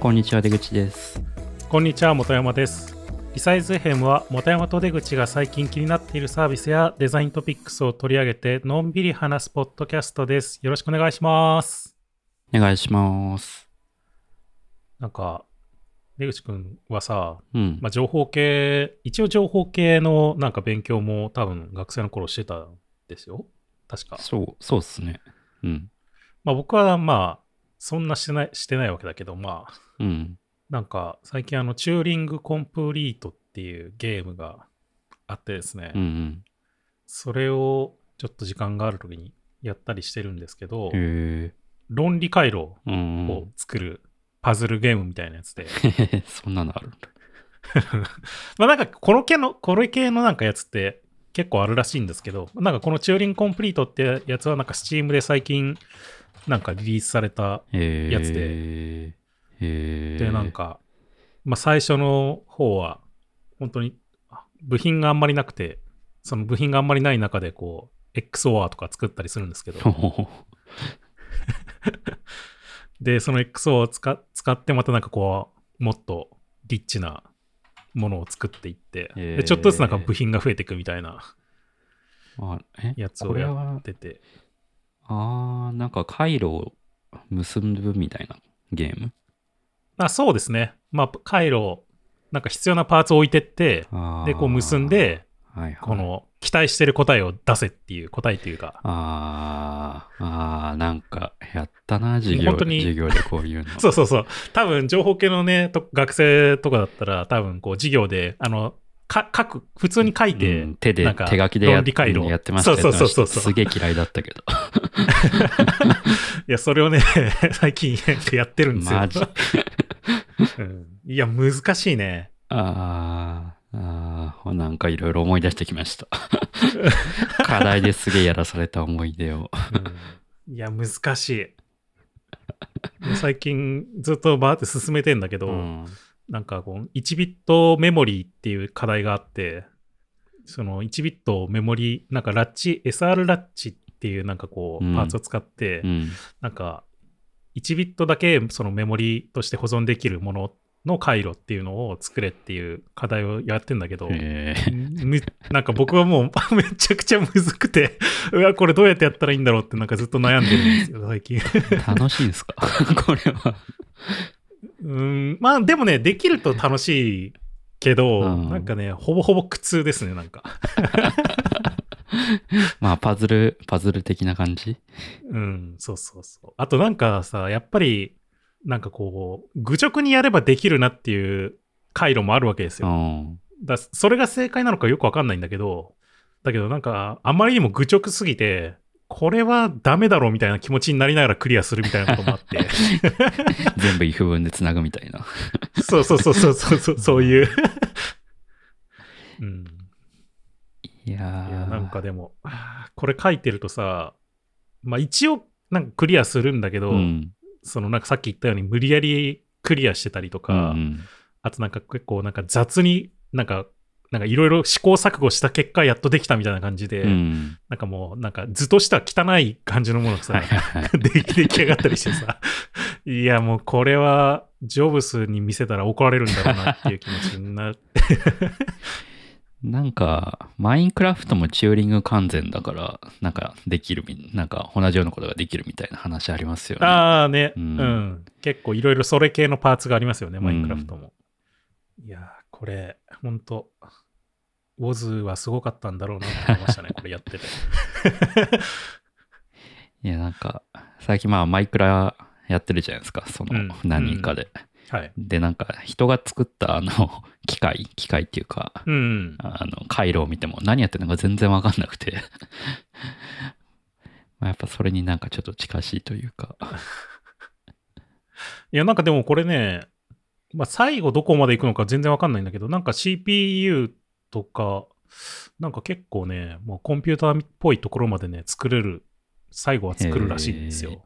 こんにちは出口です。こんにちは本山です。リサイズ FM は本山と出口が最近気になっているサービスやデザイントピックスを取り上げてのんびり話すポッドキャストです。よろしくお願いします。お願いします。なんか出口くんはさ、うん、まあ、情報系一応情報系のなんか勉強も多分学生の頃してたんですよ。確か。そうそうっすね。うん。まあ僕はまあそんなしてないしてないわけだけどまあ。うん。なんか最近あのチューリングコンプリートっていうゲームがあってですね、うんうん。それをちょっと時間がある時にやったりしてるんですけど、論理回路うんうをん作るパズルゲームみたいなやつで、そんなのあるんだ。まあなんかこの系の、これ系のなんかやつって結構あるらしいんですけど、なんかこのチューリングコンプリートってやつはなんか Steam で最近なんかリリースされたやつで。で、なんか、まあ、最初の方は、本当にあ部品があんまりなくて、その部品があんまりない中で、こう、XOR とか作ったりするんですけど、で、その XOR を使使って、またなんかこう、もっとリッチなものを作っていって、でちょっとずつなんか部品が増えていくみたいなやつをやってて、あーなんか回路を結ぶみたいなゲーム？あそうですね。まあ、回路、なんか必要なパーツを置いてって、で、こう結んで、はいはい。この期待してる答えを出せっていう答えっていうか、あーあーなんかやったな授業授業でこういうの。そうそうそう。多分、情報系のね、と学生とかだったら、多分、こう、授業で、あの、か書く、普通に書いて、うん手でなんか手書きでややってましたよそうそうそうそう。すげえ嫌いだったけど。いや、それをね、最近 やってるんですよ。マジ。うん。いや、難しいね。あーあーなんかいろいろ思い出してきました。課題ですげえやらされた思い出を。うん。いや、難しい。最近、ずっとバーって進めてんだけど、うんなんかこう、1ビットメモリーっていう課題があって、その1ビットメモリー、なんかラッチ、SR ラッチっていうなんかこう、うん。パーツを使って、うん。なんか、1ビットだけそのメモリとして保存できるものの回路っていうのを作れっていう課題をやってんだけど、なんか僕はもう めちゃくちゃむずくて、うわ、これどうやってやったらいいんだろうってなんかずっと悩んでるんですよ、最近。楽しいですか？これはうん、まあでもね、できると楽しいけど、うんなんかね、ほぼほぼ苦痛ですね、なんか。まあパズルパズル的な感じ？うん、そうそうそう。あとなんかさ、やっぱり、なんかこう、愚直にやればできるなっていう回路もあるわけですうよ。んだそれが正解なのかよくわかんないんだけど、だけどなんか、あまりにも愚直すぎて、これはダメだろうみたいな気持ちになりながらクリアするみたいなこともあって。全部 if 文でつなぐみたいなそうそうそうそうそうそう、そういう。うん。いやーなんかでも、これ書いてるとさ、まあ一応、なんかクリアするんだけど、うんそのなんかさっき言ったように無理やりクリアしてたりとか、うんあとなんか結構なんか雑になんか、なんかいろいろ試行錯誤した結果やっとできたみたいな感じで、うん。なんかもうなんか図としては汚い感じのものがさ、出来上がったりしてさ、いやもうこれはジョブスに見せたら怒られるんだろうなっていう気持ちになって、なんか、マインクラフトもチューリング完全だから、なんかできるみ、なんか同じようなことができるみたいな話ありますよね。ああね、ううんん、結構いろいろそれ系のパーツがありますよね、うん。マインクラフトも。いやー、これ、ほんと、ウォズはすごかったんだろうなと 思いましたね、これやってて。いや、なんか、最近まあマイクラやってるじゃないですか、そのうん何人かで。はい。で、なんか人が作ったあの、機械、機械っていうか、うん。あの、回路を見ても何やってるのか全然わかんなくて。まあやっぱそれになんかちょっと近しいというか。いや、なんかでもこれね、まあ、最後どこまで行くのか全然わかんないんだけど、なんか CPU とか、なんか結構ね、もうコンピューターっぽいところまでね、作れる、最後は作るらしいんですよ。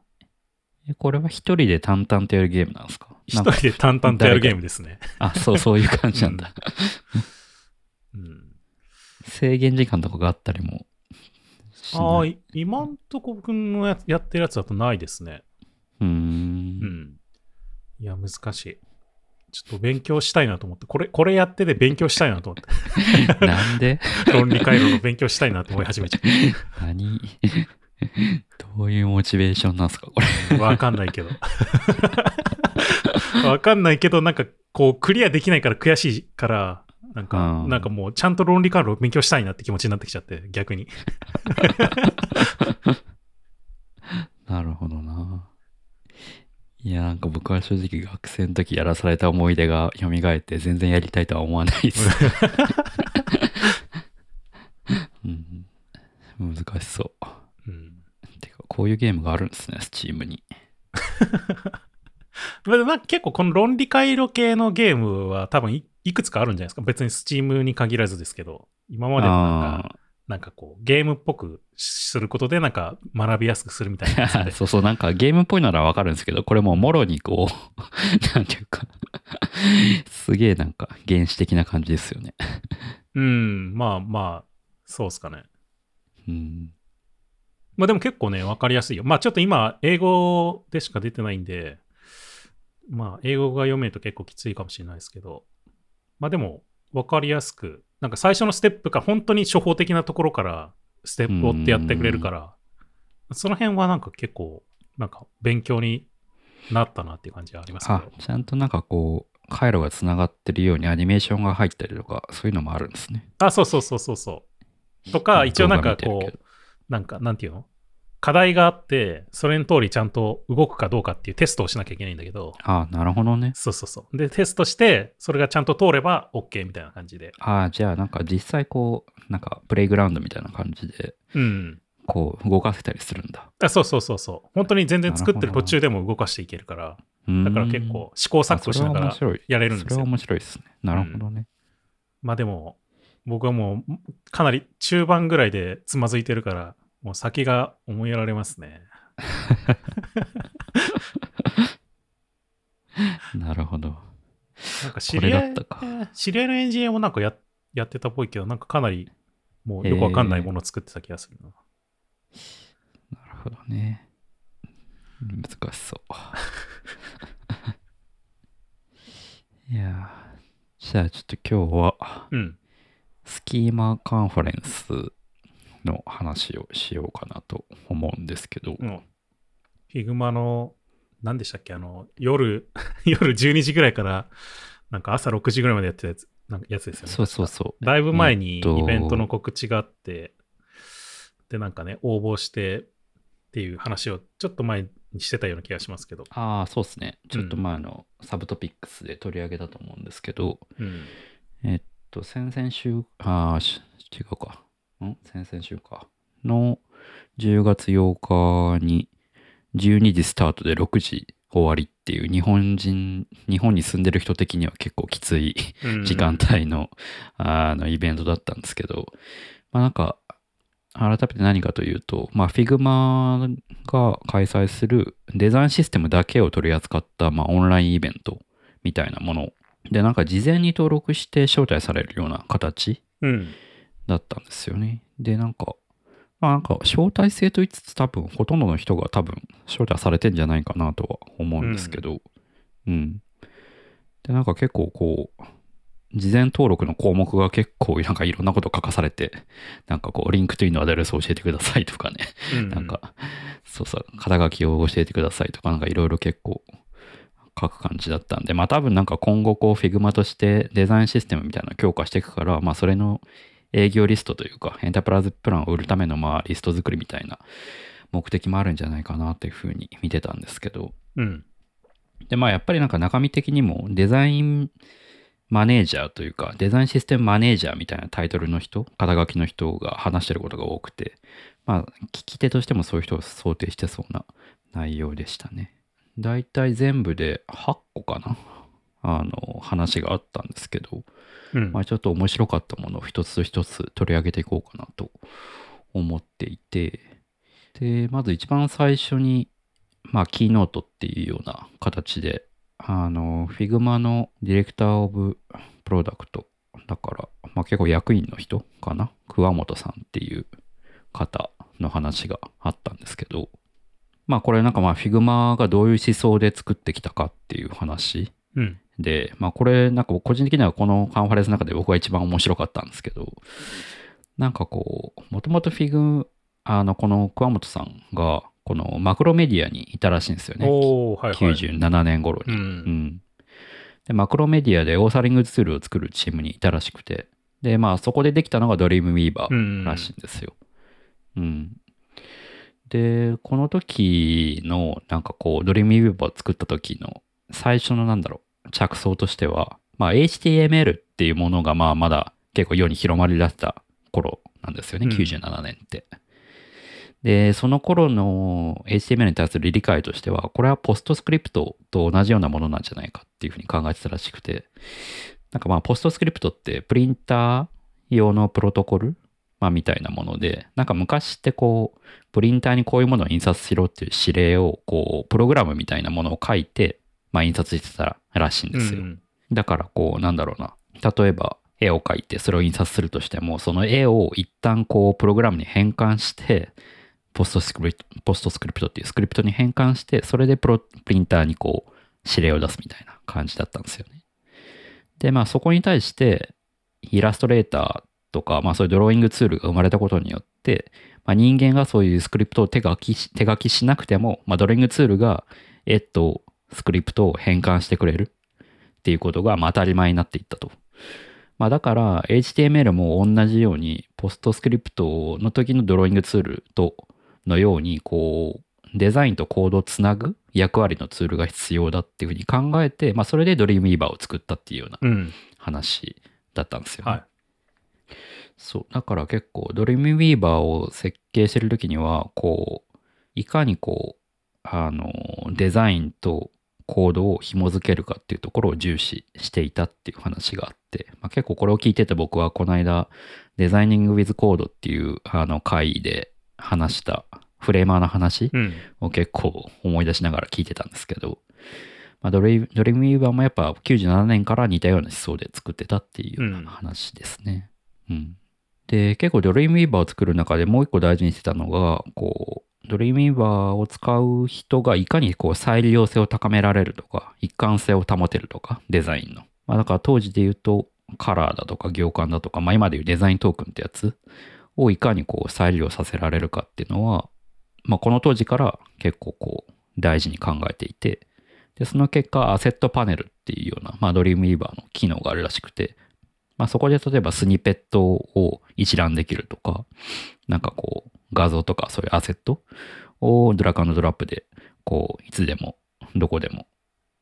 えこれは一人で淡々とやるゲームなんですか？一人で淡々とやるゲームですね。あ、そう、そういう感じなんだ。うん、制限時間とかがあったりも。ああ、い今んとこ僕のややってるやつだとないですね。うー。うんん。いや、難しい。ちょっと勉強したいなと思って、これ、これやってで勉強したいなと思って、なんで？論理回路の勉強したいなと思い始めちゃ何？どういうモチベーションなんですかこれ？う。わかんないけど。わかんないけど、なんか、こう、クリアできないから悔しいから、なんか、うんなんかもう、ちゃんと論理回路を勉強したいなって気持ちになってきちゃって、逆に。なるほどな。いや、なんか僕は正直学生の時やらされた思い出が蘇って全然やりたいとは思わないです。うん、難しそう。うん。てか、こういうゲームがあるんですね、スチームに。まあ結構この論理回路系のゲームは多分いいくつかあるんじゃないですか。別にスチームに限らずですけど、今までもなんか、あなんかこう、ゲームっぽくすることでなんか学びやすくするみたいな。そうそう、なんかゲームっぽいならわかるんですけど、これもうもろにこう、なんていうか、すげえなんか原始的な感じですよね。うん、まあまあ、そうっすかね。うん。まあでも結構ね、わかりやすいよ。まあちょっと今、英語でしか出てないんで、まあ英語が読めると結構きついかもしれないですけど、まあでも、わかりやすく、なんか最初のステップが本当に初歩的なところからステップを追ってやってくれるから、その辺はなんか結構、なんか勉強になったなっていう感じはありますけあど、。ちゃんとなんかこう、回路がつながってるようにアニメーションが入ったりとか、そういうのもあるんですね。あ、そうそうそうそうそう。とか、一応なんかこうなんか、なんていうの？課題があって、それの通りちゃんと動くかどうかっていうテストをしなきゃいけないんだけど、あなるほどね。そうそうそう。で、テストして、それがちゃんと通れば OK みたいな感じで。ああ、じゃあなんか実際こう、なんかプレイグラウンドみたいな感じで、うん。こう動かせたりするんだ。あそうそうそうそう。本当に全然作ってる途中でも動かしていけるから、だだから結構試行錯誤しながら。やれるんですよ。それは面白いですね。なるほどね。まあでも、僕はもうかなり中盤ぐらいでつまずいてるから、もう先が思いやられますね。なるほど。なんか知り合い知り合いのエンジニアもなんかややってたっぽいけど、なんかかなりもうよくわかんないものを作ってた気がするな。なるほどね。難しそう。いやーじゃあちょっと今日はうん。 Schema カンファレンスの話をしようかなと思うんですけど、うん。 Figma の、何でしたっけ？あの、夜、夜12時ぐらいから、なんか朝6時ぐらいまでやってたやつなんかやつですよね。そうそうそう。だいぶ前にえっとイベントの告知があって、で、なんかね、応募してっていう話をちょっと前にしてたような気がしますけど。ああ、そうですね。ちょっと前のサブトピックスで取り上げたと思うんですけど、うん。えっと、先々週、ああ、し違うか。ん？先々週か。の10月8日に12時スタートで6時終わりっていう日本人、日本に住んでる人的には結構きついうん時間帯の,、あのイベントだったんですけど、まあなんか、改めて何かというと、まあ Figma が開催するデザインシステムだけを取り扱った、まあ、オンラインイベントみたいなもので、なんか事前に登録して招待されるような形うん。だったんですよね。で、なんか、まあなんか招待制と言いつつ多分ほとんどの人が多分招待されてんじゃないかなとは思うんですけど、うん。で、なんか結構こう、事前登録の項目が結構 なんかいろんなこと書かされて、なんかこう、 LinkedIn のアドレスを教えてくださいとかね、うんなんか、そうそう、肩書きを教えてくださいとか、なんかいろいろ結構書く感じだったんで、まあ多分なんか今後こう Figma としてデザインシステムみたいなのを強化していくから、まあそれの営業リストというか、エンタープライズプランを売るためのまあリスト作りみたいな目的もあるんじゃないかなというふうに見てたんですけど、うん。で、まあやっぱりなんか中身的にもデザインマネージャーというか、デザインシステムマネージャーみたいなタイトルの人、肩書きの人が話してることが多くて、まあ聞き手としてもそういう人を想定してそうな内容でしたね。だいたい全部で8個かなあの話があったんですけど、うんまあちょっと面白かったものを一つ一つ取り上げていこうかなと思っていて、で、まず一番最初に、まあ、キーノートっていうような形で、あの、Figma のディレクターオブプロダクト、だから、まあ結構役員の人かな？桑本さんっていう方の話があったんですけど、まあこれなんかまあ Figma がどういう思想で作ってきたかっていう話うん。で、まあこれなんか個人的にはこのカンファレンスの中で僕が一番面白かったんですけど、なんかこう、もともと Fig、あの、この桑本さんが、このマクロメディアにいたらしいんですよね。おー、はいはい。97年頃に。う。うんん。で、マクロメディアでオーサリングツールを作るチームにいたらしくて、で、まあそこでできたのがドリームウィーバーうん。らしいんですよ。うん。で、この時の、なんかこう、ドリームウィーバーを作った時の最初のなんだろう、着想としては、まあ HTML っていうものがまあまだ結構世に広まりだした頃なんですよね、うん。97年って。で、その頃の HTML に対する理解としては、これはポストスクリプトと同じようなものなんじゃないかっていうふうに考えてたらしくて、なんかまあポストスクリプトってプリンター用のプロトコル、まあ、みたいなもので、なんか昔ってこう、プリンターにこういうものを印刷しろっていう指令を、こう、プログラムみたいなものを書いて、まあ印刷してたらしいんですよ。うんだからこう、なんだろうな。例えば、絵を描いてそれを印刷するとしても、その絵を一旦こう、プログラムに変換して、ポストスクリプト、ポストスクリプトっていうスクリプトに変換して、それでプロプリンターにこう、指令を出すみたいな感じだったんですよね。で、まあそこに対して、イラストレーターとか、まあそういうドローイングツールが生まれたことによって、まあ、人間がそういうスクリプトを手書きし手書きしなくても、まあ、ドローイングツールが絵とスクリプトを変換してくれるっていうことがまあ当たり前になっていったと。まあ、だから HTML も同じようにポストスクリプトの時のドローイングツールとのようにこうデザインとコードをつなぐ役割のツールが必要だっていうふうに考えて、まあ、それでドリームウィーバーを作ったっていうようなうん。話だったんですよね。はい。そう。だから結構、ドリームウィーバーを設計してるときには、こう、いかにこう、あの、デザインとコードを紐づけるかっていうところを重視していたっていう話があって、まあ、結構これを聞いてて僕はこの間、デザイニングウィズコードっていうあの会で話したフレーマーの話うん。を結構思い出しながら聞いてたんですけど、まあ、ドリドリームウィーバーもやっぱ97年から似たような思想で作ってたっていう話ですね。うん。で、結構ドリームウィーバーを作る中でもう一個大事にしてたのが、こう、ドリームウィーバーを使う人がいかにこう再利用性を高められるとか、一貫性を保てるとか、デザインの。まあだから当時で言うと、カラーだとか行間だとか、まあ今で言うデザイントークンってやつをいかにこう再利用させられるかっていうのは、まあこの当時から結構こう大事に考えていて、で、その結果、アセットパネルっていうような、まあドリームウィーバーの機能があるらしくて、まあそこで例えばスニペットを一覧できるとか、なんかこう画像とかそういうアセットをドラッグドラップでこういつでもどこでも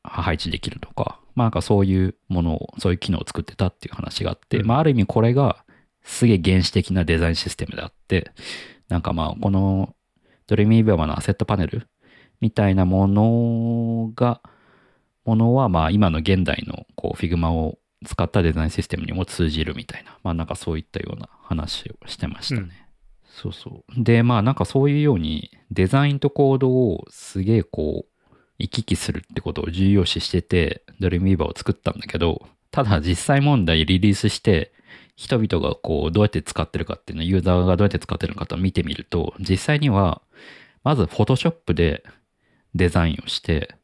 配置できるとか、まあなんかそういうものを、そういう機能を作ってたっていう話があって、うんまあある意味これがすげえ原始的なデザインシステムであって、なんかまあこのドリームウィーバーのアセットパネルみたいなものが、ものはまあ今の現代のこう Figma を使ったデザインシステムにも通じるみたいな、まあなんかそういったような話をしてましたね。うんそうそう。で、まあなんかそういうようにデザインとコードをすげえこう行き来するってことを重要視してて、ドリームウィーバーを作ったんだけど、ただ実際問題リリースして、人々がこうどうやって使ってるかっていうのユーザーがどうやって使ってるのかと見てみると、実際には、まず Photoshop でデザインをして、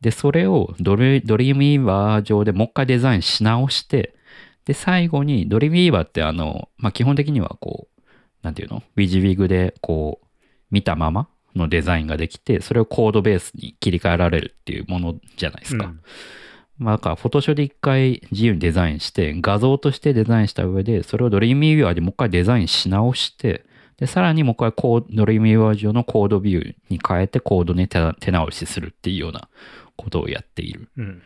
で、それをドリ Dreamweaver 上でもう一回デザインし直して、で、最後に Dreamweaver ってあの、まあ、基本的にはこう、なんていうの？ WYSIWYG でこう、見たままのデザインができて、それをコードベースに切り替えられるっていうものじゃないですか。うんまあ、だから、フォトショで一回自由にデザインして、画像としてデザインした上で、それを Dreamweaver でもう一回デザインし直して、で、さらにもう一回コードドリームウィーバー上のコードビューに変えてコードに手手直しするっていうようなことをやっているうん。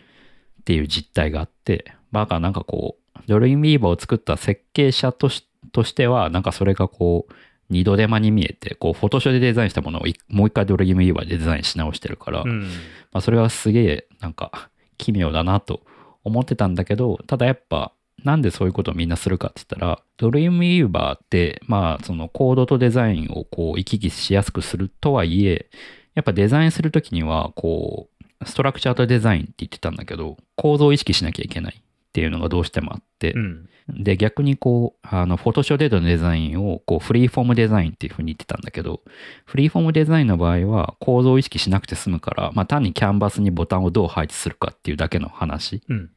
っていう実態があって、まあ、だからなんかこう、ドリームウィーバーを作った設計者としとしては、なんかそれがこう、二度手間に見えて、こう、フォトショーでデザインしたものをいもう一回ドリームウィーバーでデザインし直してるから、うん。まあ、それはすげえなんか奇妙だなと思ってたんだけど、ただやっぱなんでそういうことをみんなするかって言ったら、ドリームウィーバーって、まあそのコードとデザインをこう行き来しやすくするとはいえ、やっぱデザインするときにはこう、ストラクチャーとデザインって言ってたんだけど、構造を意識しなきゃいけない。っていうのがどうしてもあって、うん。で、逆にこう、あの、フォトショーでのデザインを、こう、フリーフォームデザインっていう風に言ってたんだけど、フリーフォームデザインの場合は、構造を意識しなくて済むから、まあ、単にキャンバスにボタンをどう配置するかっていうだけの話うん。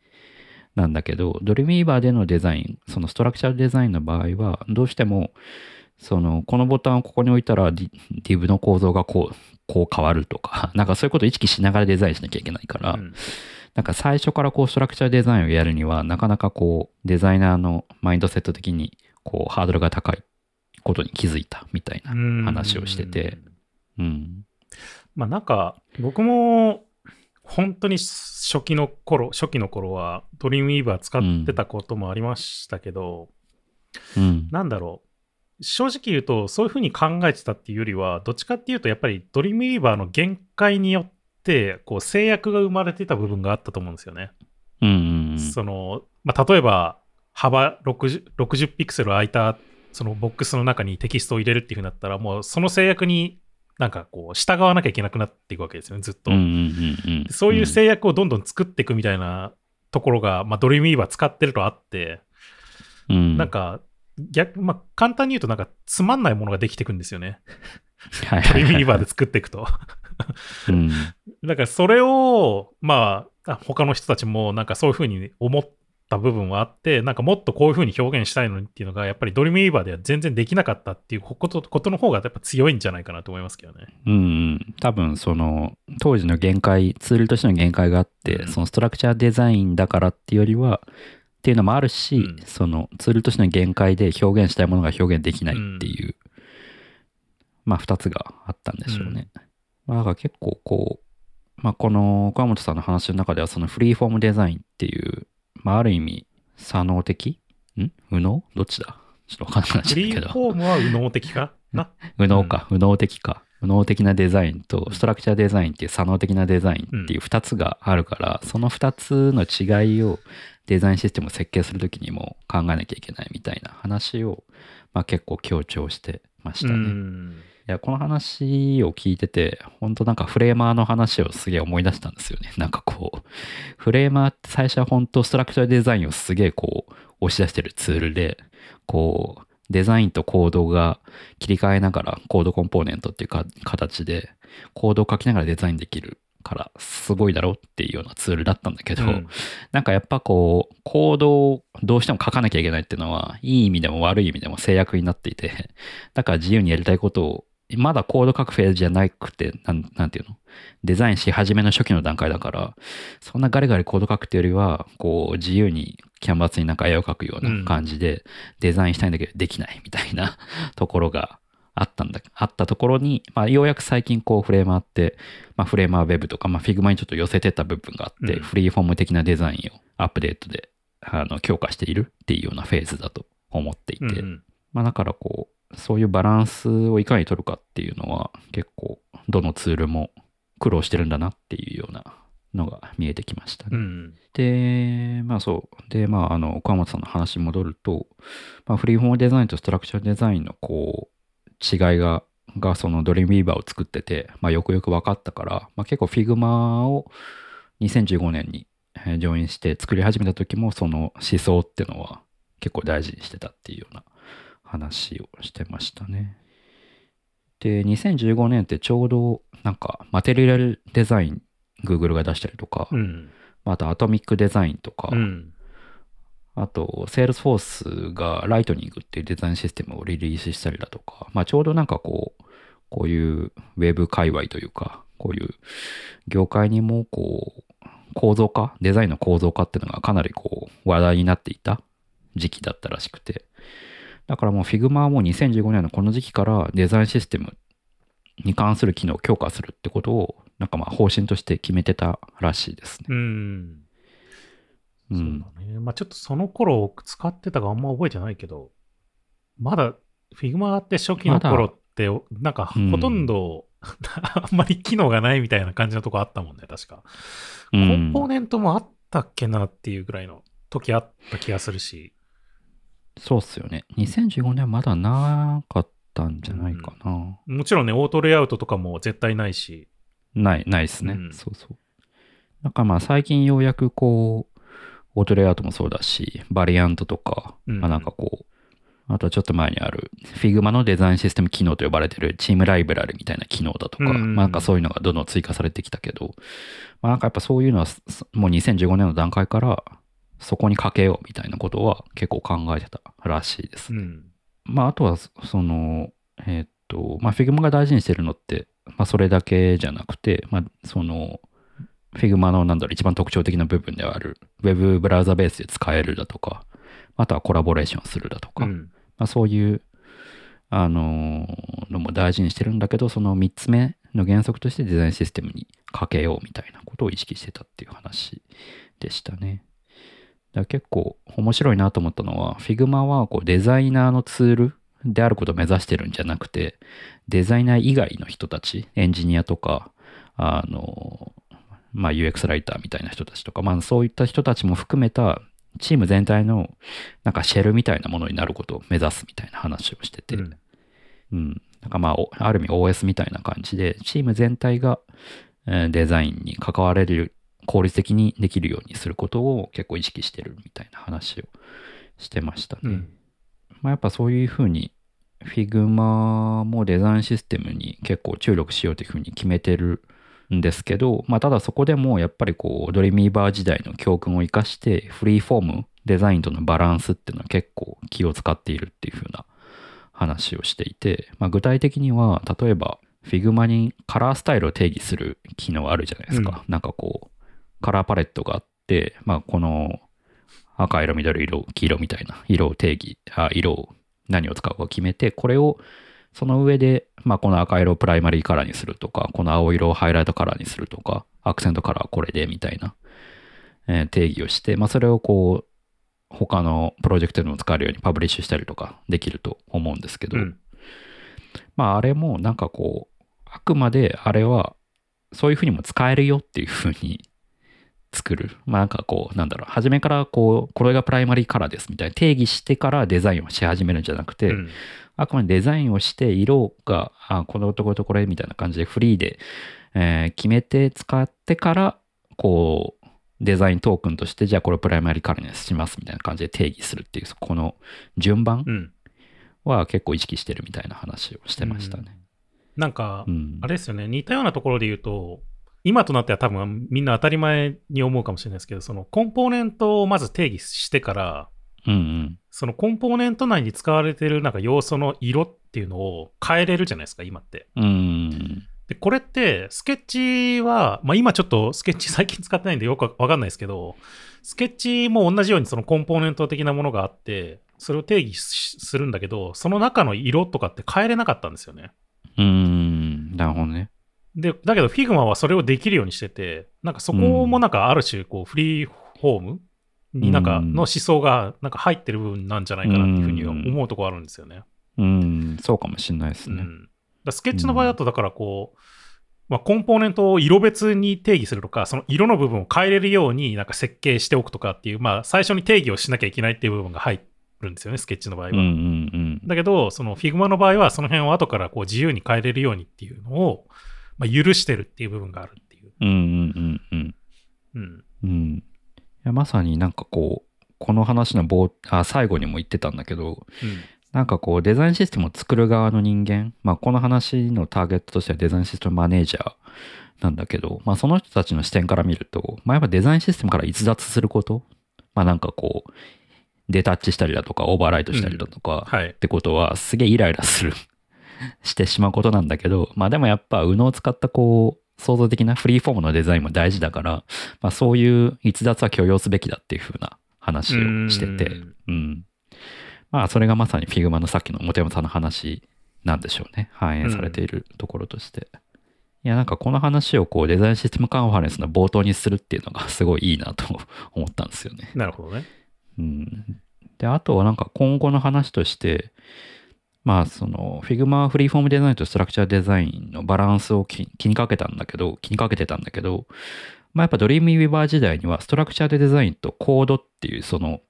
なんだけど、ドリームウィーバーでのデザイン、そのストラクチャルデザインの場合は、どうしても、その、このボタンをここに置いたら、ディディブの構造がこう、こう変わるとか、なんかそういうことを意識しながらデザインしなきゃいけないから、うんなんか最初からこうストラクチャーデザインをやるにはなかなかこうデザイナーのマインドセット的にこうハードルが高いことに気づいたみたいな。話をしてて。うん。まあなんか、僕も、本当に初期の頃、初期の頃は、ドリームウィーバー使ってたこともありましたけど、うん。なんだろう。正直言うと、そういうふうに考えてたっていうよりは、どっちかっていうと、やっぱりドリームウィーバーの限界によって、こう制約が生まれてた部分があったと思うんですよね。うんうんうん。その、まあ、例えば、幅 60, 60ピクセル空いた、そのボックスの中にテキストを入れるっていうふうになったら、もうその制約になんかこう、従わなきゃいけなくなっていくわけですよね、ずっと。そういう制約をどんどん作っていくみたいなところが、まあ、ドリームウィーバー使ってるとあって、うん、なんか、逆、まあ、簡単に言うとなんかつまんないものができていくんですよね。はいドリームウィーバーでで。作っていくと。うん。だからそれを、まあ、他の人たちもなんかそういうふうに思った部分はあって、なんかもっとこういうふうに表現したいのにっていうのが、やっぱりドリームウィーバーでは全然できなかったっていうことことの方がやっぱ強いんじゃないかなと思いますけどね。うんうん。多分その当時の限界、ツールとしての限界があって、うんそのストラクチャーデザインだからっていうよりは、っていうのもあるし、うんそのツールとしての限界で表現したいものが表現できないっていう、まあ二つがあったんでしょうね。まあだから結構こう、まあこの岡本さんの話の中ではそのフリーフォームデザインっていう、まあある意味、左脳的？ん？右脳？どっちだ？ちょっとわかんなくなっちゃフリーったけど。フォームは右脳的か？な？右脳か、右脳的か。右脳的なデザインとストラクチャーデザインっていう左脳的なデザインっていう2つがあるから、その2つの違いをデザインシステムを設計するときにも考えなきゃいけないみたいな話を、まあ、結構強調してましたね。うんいや、この話を聞いてて、本当なんかフレーマーの話をすげえ思い出したんですよね。なんかこう、フレーマーって最初は本当ストラクチャーデザインをすげえこう、押し出してるツールで、こう、デザインとコードが切り替えながらコードコンポーネントっていうか形でコードを書きながらデザインできるからすごいだろうっていうようなツールだったんだけど、うんなんかやっぱこう、コードをどうしても書かなきゃいけないっていうのは、いい意味でも悪い意味でも制約になっていて、だから自由にやりたいことを、まだコード書くフェーズじゃなくて、なんなんていうの？デザインし始めの初期の段階だから、そんなガリガリコード書くっていうよりは、こう、自由にキャンバスになんか絵を描くような感じで、デザインしたいんだけどできないみたいな ところがあったんだ、あったところに、まあ、ようやく最近こうフレーマーって、まあ、フレーマーウェブとか、まあ、Figma にちょっと寄せてった部分があって、うん。フリーフォーム的なデザインをアップデートで、あの、強化しているっていうようなフェーズだと思っていて、まあだからこう、そういうバランスをいかに取るかっていうのは結構どのツールも苦労してるんだなっていうようなのが見えてきましたね。うんで、まあそう。で、まああの、岡本さんの話に戻ると、まあフリーフォームデザインとストラクチャーデザインのこう、違いが、がそのドリームウィーバーを作ってて、まあよくよく分かったから、まあ結構 Figma を2015年にえージョインして作り始めた時もその思想っていうのは結構大事にしてたっていうような話をしてましたね。で、2015年ってちょうどなんかマテリアルデザイン Google が出したりとか、うん。あとアトミックデザインとか、うん。あと Salesforce がライトニングっていうデザインシステムをリリースしたりだとか、まあちょうどなんかこう、こういうウェブ界隈というか、こういう業界にもこう、構造化、デザインの構造化っていうのがかなりこう話題になっていた時期だったらしくて、だからもう Figma はもう2015年のこの時期からデザインシステムに関する機能を強化するってことを、なんかまあ方針として決めてたらしいですね。うんう。そうんだね。まあちょっとその頃使ってたかあんま覚えてないけど、まだ Figma って初期の頃って、なんかうんほとんど、あんまり機能がないみたいな感じのとこあったもんね、確か。コうんンポーネントもあったっけなっていうぐらいの時あった気がするし。そうっすよね。2015年まだなかったんじゃないかな。もちろんね、オートレイアウトとかも絶対ないし。ない、ないですね、うんそうそう。だからまあ最近ようやくこう、オートレイアウトもそうだし、バリアントとか、うんまあなんかこう、あとはちょっと前にある Figma のデザインシステム機能と呼ばれてるチームライブラルみたいな機能だとか、うんうんうんまあなんかそういうのがどんどん追加されてきたけど、まあなんかやっぱそういうのはすもう2015年の段階からそこにかけようみたいなことは結構考えてたらしいですう。ん。まああとはそその、えーっと、まあ Figma が大事にしてるのって、まあそれだけじゃなくて、まあその、Figma のなんだろう一番特徴的な部分ではある Web ブラウザベースで使えるだとか、あとはコラボレーションするだとか、うん。まあ、そういう、あのーのも大事にしてるんだけど、その3つ目の原則としてデザインシステムにかけようみたいなことを意識してたっていう話でしたね。だ結構面白いなと思ったのは、Figma はこうデザイナーのツールであることを目指してるんじゃなくて、デザイナー以外の人たち、エンジニアとか、あの、まあ、UX ライターみたいな人たちとか、まあ、そういった人たちも含めたチーム全体のなんかシェルみたいなものになることを目指すみたいな話をしてて、うんうん。なんかまあ、おある意味 OS みたいな感じで、チーム全体が、えーデザインに関われる、効率的にできるようにすることを結構意識してるみたいな話をしてましたね。うん。まあ、やっぱそういうふうに、Figma もデザインシステムに結構注力しようというふうに決めてるんですけど、まあ、ただそこでもやっぱりこう、ドリーミーバー時代の教訓を生かして、フリーフォーム、デザインとのバランスっていうのは結構気を使っているっていうふうな話をしていて、まあ、具体的には、例えば Figma にカラースタイルを定義する機能あるじゃないですか。なんかこう、カラーパレットがあって、まあ、この赤色、緑色、黄色みたいな色を定義、あ色を何を使うか決めて、これをその上で、まあ、この赤色をプライマリーカラーにするとか、この青色をハイライトカラーにするとか、アクセントカラーはこれでみたいな、えー定義をして、まあ、それをこう、他のプロジェクトでも使えるようにパブリッシュしたりとかできると思うんですけど、うん。まああれもなんかこう、あくまであれはそういうふうにも使えるよっていうふうに作る。まあなんかこう、なんだろう、初めからこう、これがプライマリーカラーですみたいな定義してからデザインをし始めるんじゃなくて、うんあくまでデザインをして色が、あ、このところとこれみたいな感じでフリーで、えー決めて使ってから、こう、デザイントークンとして、じゃあこれをプライマリーカラーにしますみたいな感じで定義するっていう、この順番うん。は結構意識してるみたいな話をしてましたね。なんかう、ん。あれですよね、似たようなところで言うと、今となっては多分みんな当たり前に思うかもしれないですけど、そのコンポーネントをまず定義してから、うんうん。そのコンポーネント内に使われてるなんか要素の色っていうのを変えれるじゃないですか、今って。うん。で、これって、スケッチは、まあ今ちょっとスケッチ最近使ってないんでよくわかんないですけど、スケッチも同じようにそのコンポーネント的なものがあって、それを定義しするんだけど、その中の色とかって変えれなかったんですよね。うん。なるほどね。で、だけど Figma はそれをできるようにしてて、なんかそこもなんかある種、こう、フリーフォームになんかうんの思想がなんか入ってる部分なんじゃないかなっていうふうには思うところあるんですよね。うん。そうかもしれないですね。うん。だスケッチの場合だと、だからこう、まあ、コンポーネントを色別に定義するとか、その色の部分を変えれるようになんか設計しておくとかっていう、まあ、最初に定義をしなきゃいけないっていう部分が入るんですよね、スケッチの場合は。うんうんうん。だけど、その Figma の場合は、その辺を後からこう自由に変えれるようにっていうのを、まあ、許してるっていう部分があるっていう。うんうんうんうん。うん。うん。いやまさになんかこう、この話の冒あ最後にも言ってたんだけど、うん。なんかこうデザインシステムを作る側の人間、まあこの話のターゲットとしてはデザインシステムマネージャーなんだけど、まあその人たちの視点から見ると、まあやっぱデザインシステムから逸脱すること、まあなんかこう、デタッチしたりだとか、オーバーライトしたりだとか、はいっ。てことはすげえイライラするしてしまうことなんだけど、まあでもやっぱ UNO を使ったこう、創造的なフリーフォームのデザインも大事だから、まあそういう逸脱は許容すべきだっていう風な話をしてて、うんうん。まあそれがまさに Figma のさっきの本山さんの話なんでしょうね。反映されているところとして。いやなんかこの話をこうデザインシステムカンファレンスの冒頭にするっていうのがすごいいいなと思ったんですよね。なるほどね。うん、で、あとはなんか今後の話として、まあその Figma フリーフォームデザインとストラクチャーデザインのバランスを気にかけたんだけど、気にかけてたんだけど、まあやっぱドリーム w ィ v ー時代にはストラクチャーデザインとコードっていうその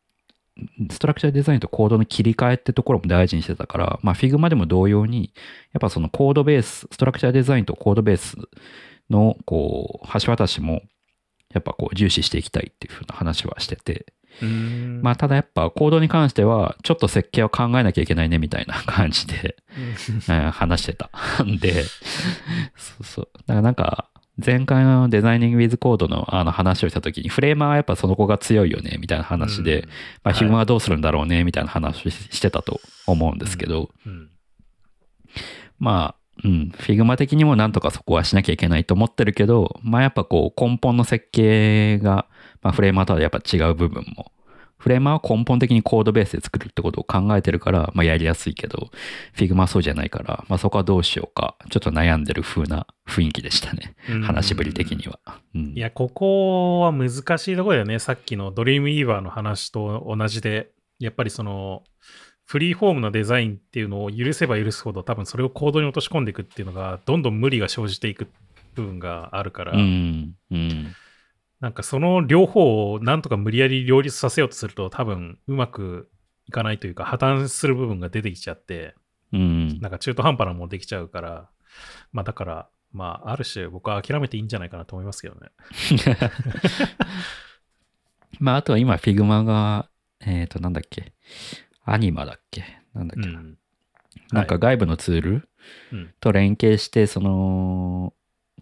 ストラクチャーデザインとコードの切り替えってところも大事にしてたから、まあ Figma でも同様に、やっぱそのコードベース、ストラクチャーデザインとコードベースのこう橋渡しもやっぱこう重視していきたいっていうふうな話はしてて、まあただやっぱコードに関してはちょっと設計を考えなきゃいけないねみたいな感じで、うん。話してた。んで、そうそう。だからなんか前回のデザイニングウィズコードのあの話をした時にフレーマーはやっぱその子が強いよねみたいな話で、うん。まあはい。Figma はどうするんだろうねみたいな話をしてたと思うんですけど、うん。まあ、うん、Figma 的にもなんとかそこはしなきゃいけないと思ってるけど、まあやっぱこう根本の設計が、まあフレーマーとはやっぱ違う部分も、フレーマーは根本的にコードベースで作るってことを考えてるから、まあやりやすいけど、Figma はそうじゃないから、まあそこはどうしようか、ちょっと悩んでる風な雰囲気でしたね。うん話しぶり的には。うんいや、ここは難しいところだよね。さっきのドリームイーバーの話と同じで、やっぱりその、フリーフォームのデザインっていうのを許せば許すほど、多分それをコードに落とし込んでいくっていうのが、どんどん無理が生じていく部分があるから、うん。うん。なんかその両方をなんとか無理やり両立させようとすると、多分うまくいかないというか、破綻する部分が出てきちゃって、うん。なんか中途半端なものできちゃうから、まあだから、まあある種僕は諦めていいんじゃないかなと思いますけどね。まああとは今 Figma が、えっ、となんだっけ、アニマだっけなんだっけな。うん。なんか外部のツールうんと連携して、その、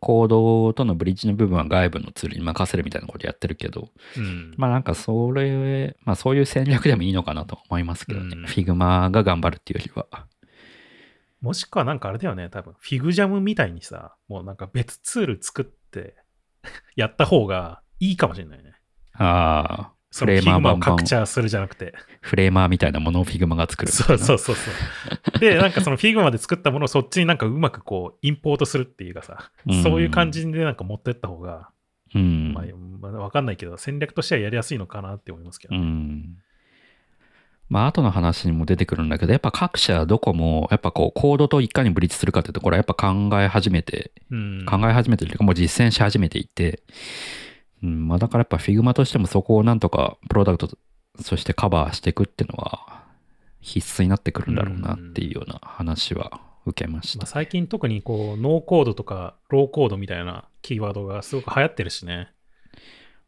コードとのブリッジの部分は外部のツールに任せるみたいなことやってるけど、うん。まあなんかそれ、まあそういう戦略でもいいのかなと思いますけどね。うん Figma が頑張るっていうよりは。もしくはなんかあれだよね、多分 FigJam みたいにさ、もうなんか別ツール作ってやった方がいいかもしれないね。ああ、フィグマをカクチャーするじゃなくて。 Framer みたいなものを Figma が作るみたいな。そうそうそうそう。で、なんかその Figma で作ったものをそっちになんかうまくこうインポートするっていうかさ、うんそういう感じでなんか持ってった方が、うん。まあ、まあ、わかんないけど、戦略としてはやりやすいのかなって思いますけど。うん。まあ、後の話にも出てくるんだけど、やっぱ各社どこも、やっぱこう、コードといかにブリッジするかってところはやっぱ考え始めて、うん。考え始めてるというか、もう実践し始めていて、うん、まあだからやっぱ Figma としてもそこをなんとかプロダクトとそしてカバーしていくっていうのは必須になってくるんだろうなっていうような話は受けましまあ、た。最近特にこう、ノーコードとかローコードみたいなキーワードがすごく流行ってるしね。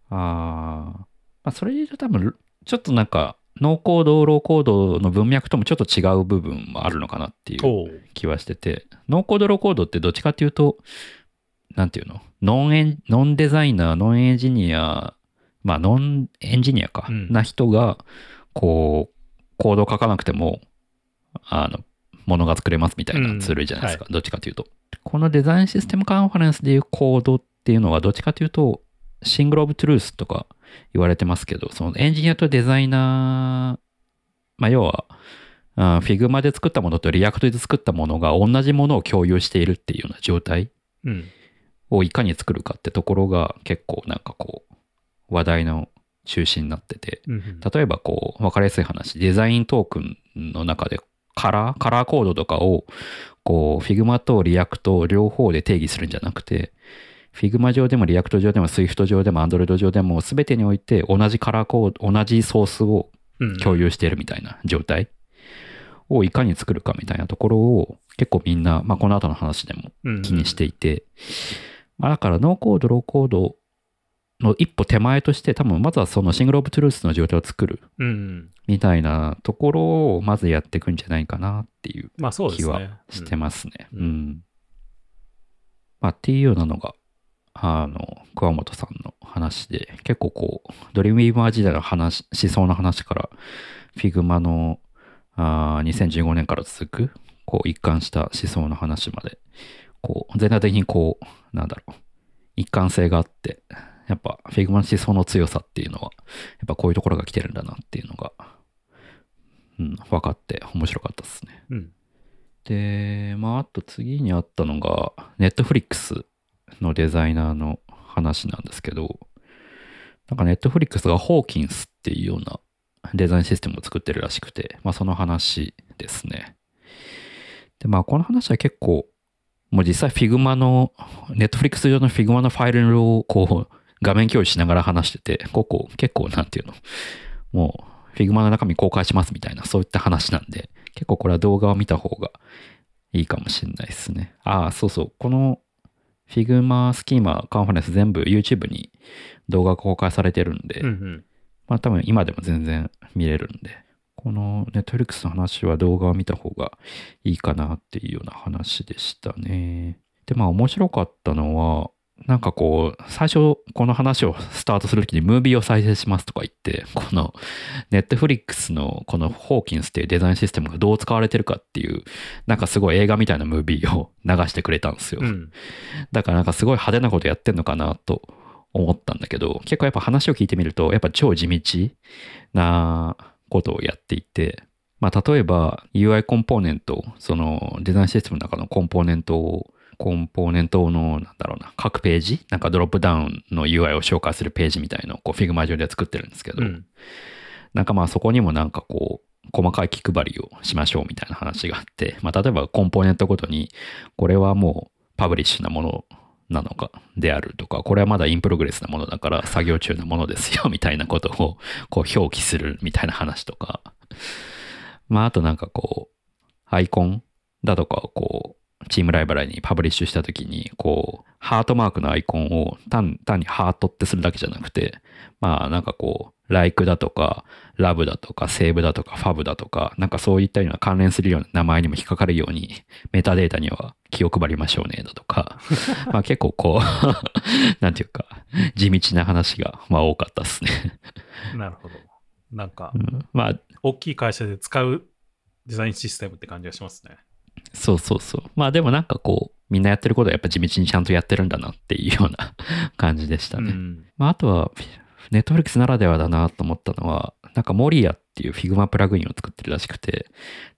あーまあ、それで言うと多分、ちょっとなんか、ノーコード、ローコードの文脈ともちょっと違う部分もあるのかなっていう気はしてて、ノーコード、ローコードってどっちかっていうと、なんていうの？ノンエン、ノンデザイナー、ノンエンジニア、まあ、ノンエンジニアか、うん。な人が、こう、コードを書かなくても、あの、ものが作れますみたいなツールじゃないですか、どっちかというと。このデザインシステムカンファレンスでいうコードっていうのは、どっちかというと、シングルオブトゥルースとか言われてますけど、そのエンジニアとデザイナー、まあ、要は、あ Figma で作ったものと React で作ったものが同じものを共有しているっていうような状態。うん。をいかに作るかってところが結構なんかこう話題の中心になってて。うんうん。例えばこう分かりやすい話。デザイントークンの中でカラーカラーコードとかをこう Figma と React 両方で定義するんじゃなくて Figma 上でも React 上でも Swift 上でも Android 上でも全てにおいて同じカラーコード同じソースをうん共有しているみたいな状態をいかに作るかみたいなところを結構みんな、まあ、この後の話でも気にしていて、まあ、だからノーコード、ローコードの一歩手前として多分まずはそのシングルオブトゥルースの状態を作る。みたいなところをまずやっていくんじゃないかなっていう。気はしてますね。っていうようなのが、あの、桑本さんの話で、結構こう、ドリームイーマー時代の話、思想の話から、Figma のあー2015年から続く、こう一貫した思想の話まで、こう、全体的にこう、なんだろう、一貫性があって、やっぱ Figma の思想の強さっていうのは、やっぱこういうところが来てるんだなっていうのが、うん、分かって面白かったですね。うん。で、まあ、あと次にあったのが、ネットフリックスのデザイナーの話なんですけど、なんかネットフリックスがホーキンスっていうようなデザインシステムを作ってるらしくて、まあその話ですね。で、まあこの話は結構、もう実際 Figma の、ネットフリックス上の Figma のファイルをこう画面共有しながら話してて、ここ結構なんていうの、もう Figma の中身公開しますみたいなそういった話なんで、結構これは動画を見た方がいいかもしれないですね。ああ、そうそう。この Figma スキーマカンファレンス全部 YouTube に動画が公開されてるんで、うんうん。まあ多分今でも全然見れるんで、この Netflix の話は動画を見た方がいいかなっていうような話でしたね。で、まあ面白かったのは、なんかこう、最初この話をスタートするときにムービーを再生しますとか言って、この Netflix のこのホーキンスっていうデザインシステムがどう使われてるかっていう、なんかすごい映画みたいなムービーを流してくれたんですよ。うん。だからなんかすごい派手なことやってんのかなと思ったんだけど、結構やっぱ話を聞いてみると、やっぱ超地道なことをやっていて、まあ例えば UI コンポーネント、そのデザインシステムの中のコンポーネントを、コンポーネントの、なんだろうな、各ページなんかドロップダウンの UI を紹介するページみたいのをこう Figma 上で作ってるんですけど、うん。なんかまあそこにもなんかこう、細かい気配りをしましょうみたいな話があって、まあ例えばコンポーネントごとに、これはもうパブリッシュなものなのかであるとか、これはまだインプログレスなものだから作業中なものですよみたいなことをこう表記するみたいな話とか、まああとなんかこう、アイコンだとかをこう、チームライブラリにパブリッシュしたときに、こう、ハートマークのアイコンを単にハートってするだけじゃなくて、まあなんかこう、like だとか、ラブだとか、セーブだとか、ファブだとか、なんかそういったような関連するような名前にも引っかかるように、メタデータには気を配りましょうね、だとか、まあ結構こう、なんていうか、地道な話が、まあ多かったですね。なるほど。なんかう、んまあ、大きい会社で使うデザインシステムって感じがしますね。そうそうそう。まあでもなんかこう、みんなやってることはやっぱ地道にちゃんとやってるんだなっていうような感じでしたね。うん。まあ、あとは、ネットフリックスならではだなと思ったのは、なんかモリアっていう Figma プラグインを作ってるらしくて、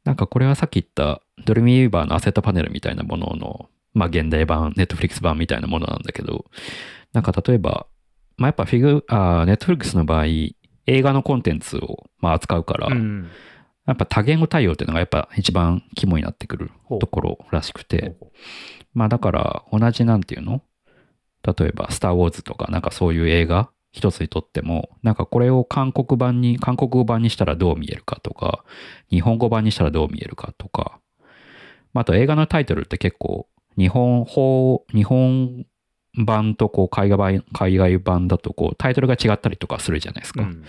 なんかこれはさっき言ったドルミーバーのアセットパネルみたいなものの、まあ現代版、ネットフリックス版みたいなものなんだけど、なんか例えば、まあやっぱフィグ、あネットフリックスの場合、映画のコンテンツをまあ扱うから、うん。やっぱ多言語対応っていうのがやっぱ一番肝になってくるところらしくて、まあだから同じなんていうの？例えば、スター・ウォーズとかなんかそういう映画？一つにとっても、なんかこれを韓国版に、韓国語版にしたらどう見えるかとか、日本語版にしたらどう見えるかとか、まあ、あと映画のタイトルって結構、日本法、日本版とこう海外版、海外版だとこうタイトルが違ったりとかするじゃないですか。ううん。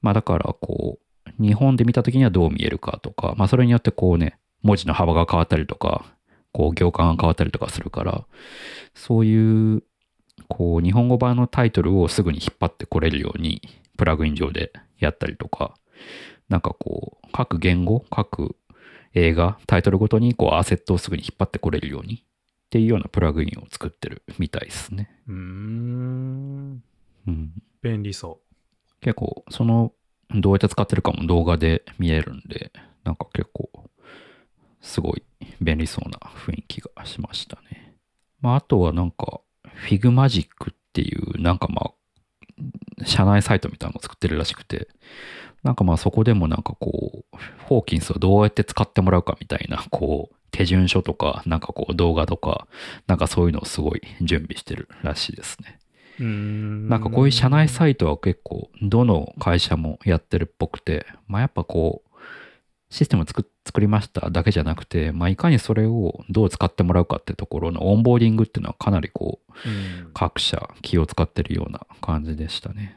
まあだからこう、日本で見た時にはどう見えるかとか、まあそれによってこうね、文字の幅が変わったりとか、こう行間が変わったりとかするから、そういう、こう日本語版のタイトルをすぐに引っ張ってこれるように、プラグイン上でやったりとか、なんかこう、各言語、各映画、タイトルごとにこうアセットをすぐに引っ張ってこれるようにっていうようなプラグインを作ってるみたいですね。うーん。うん。便利そ結構、その、どうやって使ってるかも動画で見えるんで、なんか結構、すごい便利そうな雰囲気がしましたね。まあ、あとはなんか、フィグマジックっていう、なんかまあ、社内サイトみたいなのを作ってるらしくて、なんかまあそこでもなんかこう、 Hawkins をどうやって使ってもらうかみたいな、こう、手順書とか、なんかこう動画とか、なんかそういうのをすごい準備してるらしいですね。なんかこういう社内サイトは結構どの会社もやってるっぽくて、まあやっぱこう、システム作作りましただけじゃなくて、まあいかにそれをどう使ってもらうかってところのオンボーディングっていうのはかなりこう、うん各社気を使ってるような感じでしたね。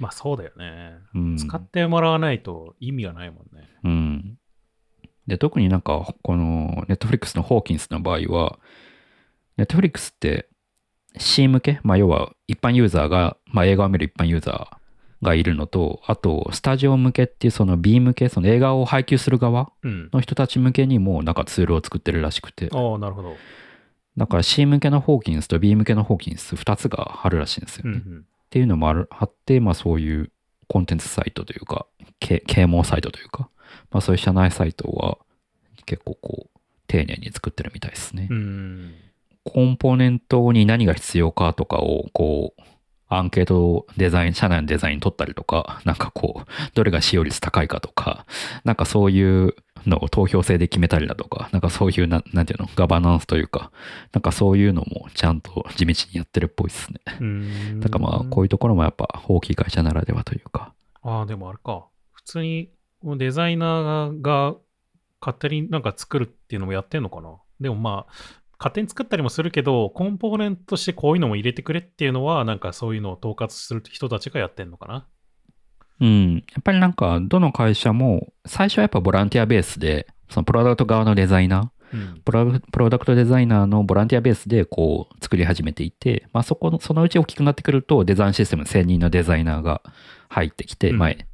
まあそうだよね。うん。使ってもらわないと意味がないもんね。うん。で、特になんか、この、ネットフリックスの Hawkins の場合は、ネットフリックスって C 向け、まあ要は一般ユーザーが、まあ映画を見る一般ユーザーがいるのと、あと、スタジオ向けっていうその B 向け、その映画を配給する側うん。の人たち向けにもなんかツールを作ってるらしくて、ああ、なるほど。だから C 向けのホーキンスと B 向けのホーキンス2つがあるらしいんですよね。っうんうん。ていうのもあるあって、まあそういうコンテンツサイトというか、け啓蒙サイトというか、まあそういう社内サイトは結構こう、丁寧に作ってるみたいですね。うん。コンポーネントに何が必要かとかを、こう、アンケートデザイン、社内のデザイン取ったりとか、なんかこう、どれが使用率高いかとか、なんかそういうのを投票制で決めたりだとか、なんかそういうな、なんていうの、ガバナンスというか、なんかそういうのもちゃんと地道にやってるっぽいですね。うん。だからまあ、こういうところもやっぱ大きい会社ならではというか。ああ、でもあれか。普通にデザイナーが勝手になんか作るっていうのもやってんのかな。でもまあ、勝手に作ったりもするけど、コンポーネントとしてこういうのも入れてくれっていうのは、なんかそういうのを統括する人たちがやってんのかな。うん。やっぱりなんか、どの会社も、最初はやっぱボランティアベースで、そのプロダクト側のデザイナー、うん。プロプロダクトデザイナーのボランティアベースでこう作り始めていて、まあ、そこのそのうち大きくなってくるとデザインシステム専任のデザイナーが入ってきて、うん前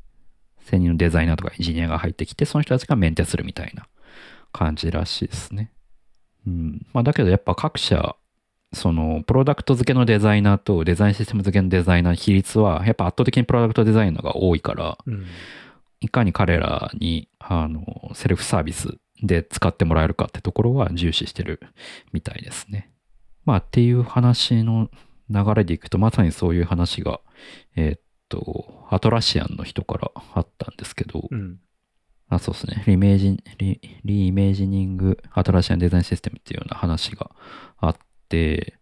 専任のデザイナーとかエンジニアが入ってきてその人たちがメンテするみたいな感じらしいですね。うんまあ、だけどやっぱ各社そのプロダクト付けのデザイナーとデザインシステム付けのデザイナーの比率はやっぱ圧倒的にプロダクトデザイナーが多いからうん。いかに彼らにあのセルフサービスで使ってもらえるかってところは重視してるみたいですね。まあっていう話の流れでいくとまさにそういう話がえーっとアトラシアンの人からあったんですけど、うん。あそうですねリメージリリイメージニングアトラシアンデザインシステムっていうような話があって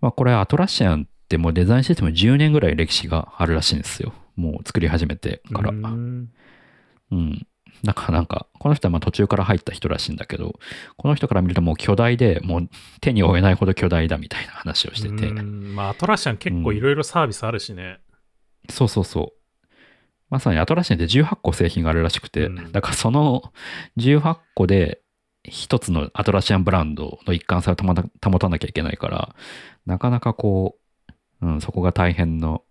まあこれアトラシアンってもうデザインシステム10年ぐらい歴史があるらしいんですよもう作り始めてから。うんうん。だからなんか、この人はまあ途中から入った人らしいんだけど、この人から見るともう巨大で、もう手に負えないほど巨大だみたいな話をしてて、うんまあ、アトラシアン結構いろいろサービスあるしね。そうそうそう。まさにアトラシアンで18個製品があるらしくて、うんだからその18個で一つのアトラシアンブランドの一貫性を保た保たなきゃいけないから、なかなかこう、うん、そこが大変の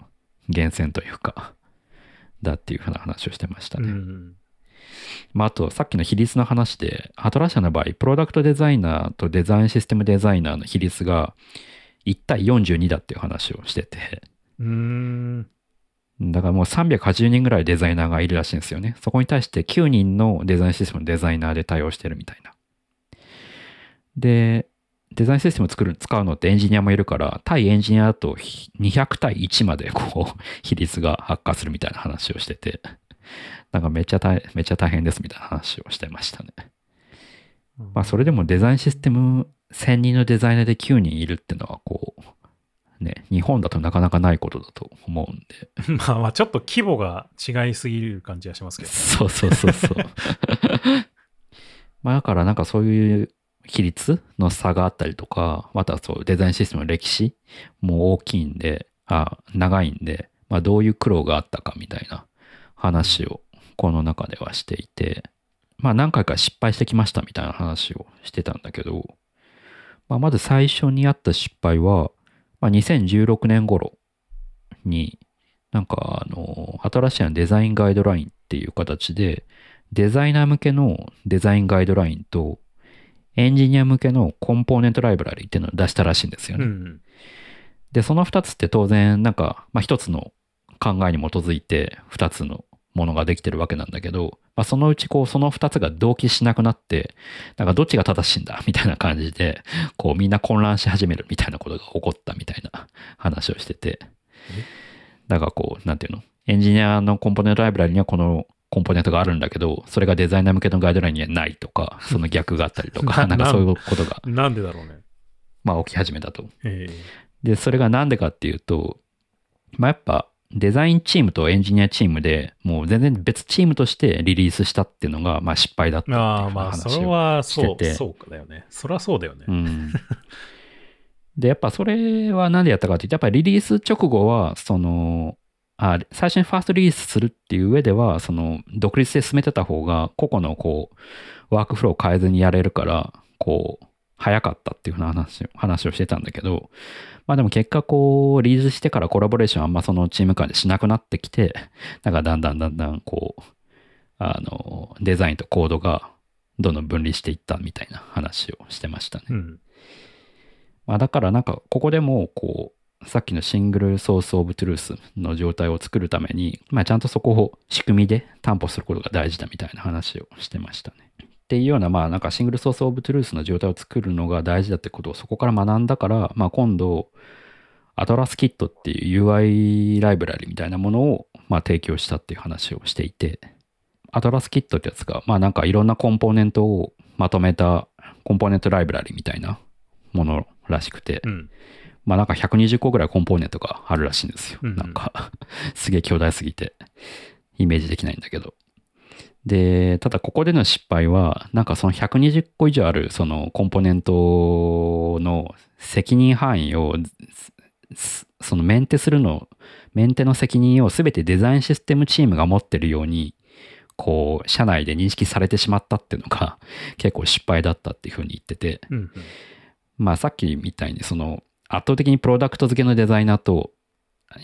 源泉というか、だっていうふうな話をしてましたね。うん。まあ、あとさっきの比率の話で、アトラシアの場合、プロダクトデザイナーとデザインシステムデザイナーの比率が1対42だっていう話をしてて、うん。だからもう380人ぐらいデザイナーがいるらしいんですよね。そこに対して9人のデザインシステムのデザイナーで対応してるみたいな。で、デザインシステムを作る、使うのってエンジニアもいるから、対エンジニアだと200対1までこう、比率が発火するみたいな話をしてて、なんかめっちゃ大めっちゃ大変ですみたいな話をしてましたね。まあそれでもデザインシステム1000人のデザイナーで9人いるっていうのはこう、ね、日本だとなかなかないことだと思うんで。まあまあ、ちょっと規模が違いすぎる感じはしますけど。そうそうそうそう。まあだからなんかそういう比率の差があったりとか、またそうデザインシステムの歴史も大きいんで、あ長いんで、まあどういう苦労があったかみたいな話をこの中ではしていて、まあ何回か失敗してきましたみたいな話をしてたんだけど、まあまず最初にあった失敗は、まあ2016年頃になんかあの、新しいデザインガイドラインっていう形で、デザイナー向けのデザインガイドラインと、エンジニア向けのコンポーネントライブラリっていうのを出したらしいんですよね。うん。で、その2つって当然、なんか、まあ、1つの考えに基づいて2つのものができてるわけなんだけど、まあ、そのうちこう、その2つが同期しなくなって、なんかどっちが正しいんだ？みたいな感じで、こう、みんな混乱し始めるみたいなことが起こったみたいな 話をしてて、だからこう、なんていうの？エンジニアのコンポーネントライブラリにはこのコンポーネントがあるんだけど、それがデザイナー向けのガイドラインにはないとか、その逆があったりとか、ななんかそういうことが、なんでだろうね。まあ起き始めたと。え。で、それがなんでかっていうと、まあやっぱデザインチームとエンジニアチームでもう全然別チームとしてリリースしたっていうのがまあ失敗だったえっていうああ、まあ、それ話を。はそうしててそうかだよね。そりゃそうだよね。うん。で、やっぱそれはなんでやったかっていうと、やっぱりリリース直後は、その、あ最初にファーストリリースするっていう上では、その、独立で進めてた方が、個々のこう、ワークフローを変えずにやれるから、こう、早かったっていうふうな話を話をしてたんだけど、まあでも結果こう、リリースしてからコラボレーションあんまそのチーム間でしなくなってきて、なんかだんだんだんだんこう、あの、デザインとコードがどんどん分離していったみたいな話をしてましたね。うん。まあ、だからなんかここでもこうさっきのシングルソースオブトゥルースの状態を作るために、まあ、ちゃんとそこを仕組みで担保することが大事だみたいな話をしてましたね。っていうようなまあなんかシングルソースオブトゥルースの状態を作るのが大事だってことをそこから学んだから、まあ、今度アトラスキットっていう UI ライブラリみたいなものをまあ提供したっていう話をしていてアトラスキットってやつがまあなんかいろんなコンポーネントをまとめたコンポーネントライブラリみたいなものらしくて、うん。まあなんか120個ぐらいコンポーネントがあるらしいんですよ。うんうんなんか、すげえ巨大すぎて、イメージできないんだけど。で、ただここでの失敗は、なんかその120個以上あるそのコンポーネントの責任範囲を、すそのメンテするの、メンテの責任を全てデザインシステムチームが持ってるように、こう、社内で認識されてしまったっていうのが結構失敗だったっていうふうに言ってて、うんうん。まあさっきみたいにその圧倒的にプロダクト付けのデザイナーと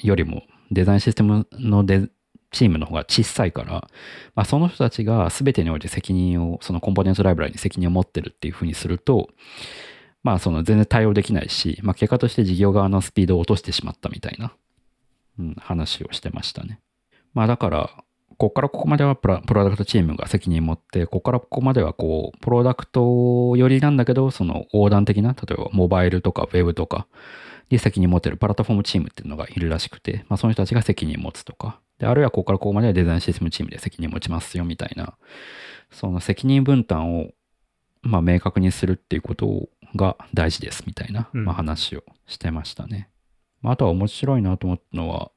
よりもデザインシステムのデチームの方が小さいから、まあ、その人たちが全てにおいて責任をそのコンポーネントライブラリに責任を持ってるっていうふうにするとまあその全然対応できないし、まあ、結果として事業側のスピードを落としてしまったみたいな、うん、話をしてましたね。まあだからここからここまではプラプロダクトチームが責任を持って、ここからここまではこう、プロダクト寄りなんだけど、その横断的な、例えばモバイルとかウェブとかに責任を持ってるプラットフォームチームっていうのがいるらしくて、まあその人たちが責任を持つとか、で、あるいはここからここまではデザインシステムチームで責任を持ちますよみたいな、その責任分担を、まあ明確にするっていうことが大事ですみたいな、うんまあ話をしてましたね。まああとは面白いなと思ったのは、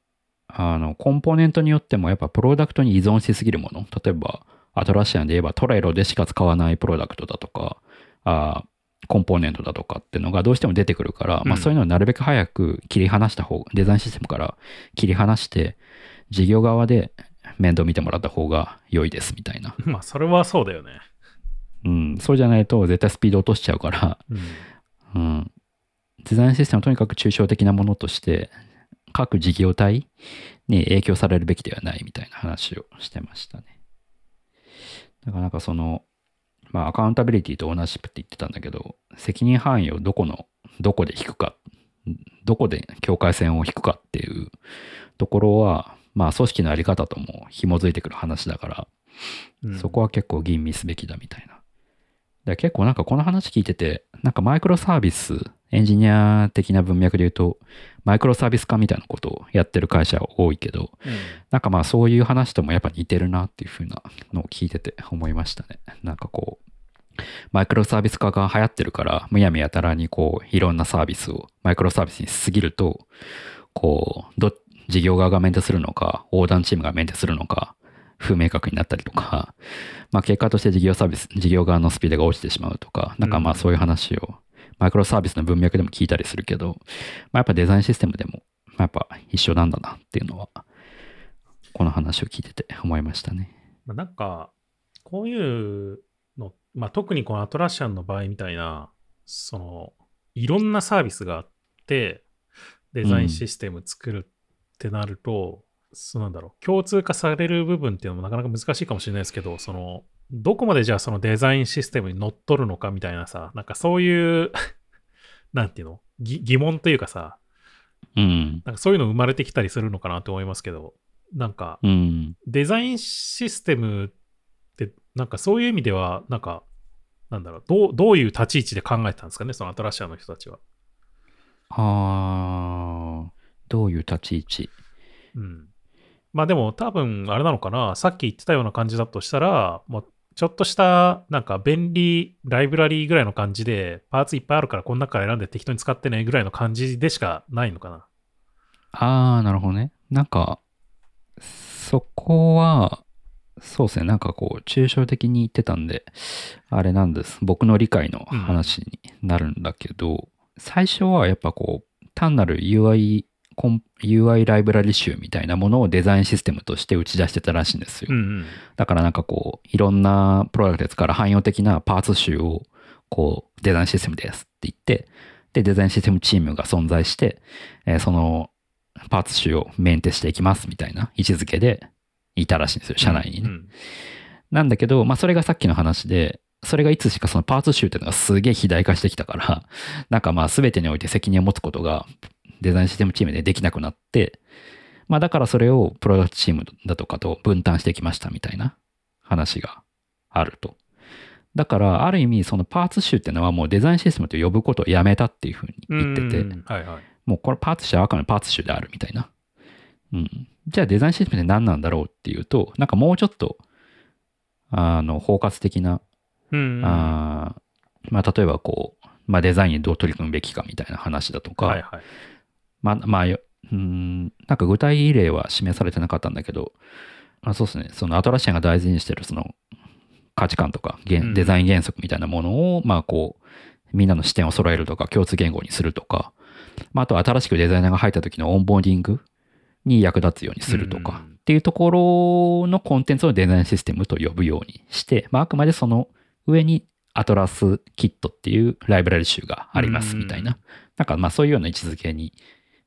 あの、コンポーネントによってもやっぱプロダクトに依存しすぎるもの。例えば、アトラシアンで言えばトレロでしか使わないプロダクトだとか、あーコンポーネントだとかっていうのがどうしても出てくるから、まあうんそういうのをなるべく早く切り離した方、デザインシステムから切り離して、事業側で面倒見てもらった方が良いですみたいな。まあ、それはそうだよね。うん、そうじゃないと絶対スピード落としちゃうから、うん。うん。デザインシステムはとにかく抽象的なものとして、各事業体に影響されるべきではないみたいな話をしてましたね。だからなんかその、まあアカウンタビリティとオーナーシップって言ってたんだけど、責任範囲をどこの、どこで引くか、どこで境界線を引くかっていうところは、まあ組織のあり方とも紐づいてくる話だから、うんそこは結構吟味すべきだみたいな。で結構なんかこの話聞いてて、なんかマイクロサービス、エンジニア的な文脈で言うと、マイクロサービス化みたいなことをやってる会社多いけど、うんなんかまあそういう話ともやっぱ似てるなっていう風なのを聞いてて思いましたね。なんかこう、マイクロサービス化が流行ってるから、むやみやたらにこう、いろんなサービスをマイクロサービスにしすぎると、こう、ど、事業側がメンテするのか、横断チームがメンテするのか、不明確になったりとか、まあ結果として事業サービス、事業側のスピードが落ちてしまうとか、なんかまあそういう話を、マイクロサービスの文脈でも聞いたりするけど、まあやっぱデザインシステムでも、まあやっぱ一緒なんだなっていうのは、この話を聞いてて思いましたね。まあ、なんか、こういうの、まあ、特にこのアトラシアンの場合みたいな、その、いろんなサービスがあって、デザインシステム作るってなると、そうなんだろう、共通化される部分っていうのもなかなか難しいかもしれないですけど、その、どこまでじゃあそのデザインシステムに乗っ取るのかみたいなさ、なんかそういう、なんていうの？ぎ疑問というかさ、うん。なんかそういうの生まれてきたりするのかなと思いますけど、なんか、うん。デザインシステムって、なんかそういう意味では、なんか、なんだろう、どうどういう立ち位置で考えてたんですかね、そのアトラシアの人たちは。あー、どういう立ち位置？うん。まあでも多分、あれなのかな、さっき言ってたような感じだとしたら、もうちょっとした、なんか便利ライブラリーぐらいの感じで、パーツいっぱいあるから、この中から選んで適当に使ってねぐらいの感じでしかないのかな。あー、なるほどね。なんか、そこは、そうですね。なんかこう、抽象的に言ってたんで、あれなんです。僕の理解の話になるんだけど、最初はやっぱこう、単なる UI UI ライブラリ集みたいなものをデザインシステムとして打ち出してたらしいんですよ。うんうん。だからなんかこう、いろんなプロダクトで使う汎用的なパーツ集を、こう、デザインシステムですって言って、で、デザインシステムチームが存在して、えーそのパーツ集をメンテしていきますみたいな位置づけでいたらしいんですよ、社内にね。うんなんだけど、まあそれがさっきの話で、それがいつしかそのパーツ集っていうのがすげえ肥大化してきたから、なんかまあ全てにおいて責任を持つことがデザインシステムチームでできなくなって、まあだからそれをプロダクトチームだとかと分担してきましたみたいな話があると。だからある意味そのパーツ集っていうのはもうデザインシステムと呼ぶことをやめたっていうふうに言ってて、はいはい。もうこれパーツ集はあくまでパーツ集であるみたいな。うん。じゃあデザインシステムって何なんだろうっていうと、なんかもうちょっと、あの、包括的な、うんうんあーまあ例えばこう、まあデザインにどう取り組むべきかみたいな話だとか、はいはい。まあ、まあ、ようん、なんか具体例は示されてなかったんだけど、あそうですね。そのアトラシアンが大事にしてるその価値観とか原うん。デザイン原則みたいなものを、まあこう、みんなの視点を揃えるとか、共通言語にするとか、まあ、あとは新しくデザイナーが入った時のオンボーディングに役立つようにするとか、うん。っていうところのコンテンツをデザインシステムと呼ぶようにして、まあ、あくまでその上にアトラスキットっていうライブラリ集がありますみたいな、うん。なんかまあそういうような位置づけに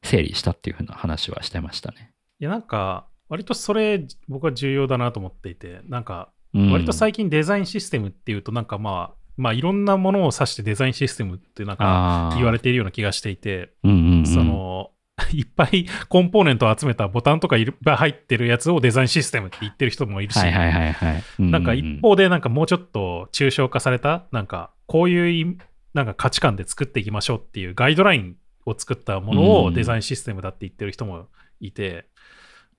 整理したっていうふうな話はしてましたね。いや、なんか、割とそれ、僕は重要だなと思っていて、なんか、うん割と最近デザインシステムっていうと、なんかまあ、まあ、いろんなものを指してデザインシステムってなんか言われているような気がしていて、うんうんうんその、いっぱい コンポーネントを集めたボタンとかいっぱい入ってるやつをデザインシステムって言ってる人もいるし、はいはいはいはい。なんかう一方でなんかもうちょっと抽象化された、なんかこういういなんか価値観で作っていきましょうっていうガイドラインを作ったものうん。をデザインシステムだって言ってる人もいて、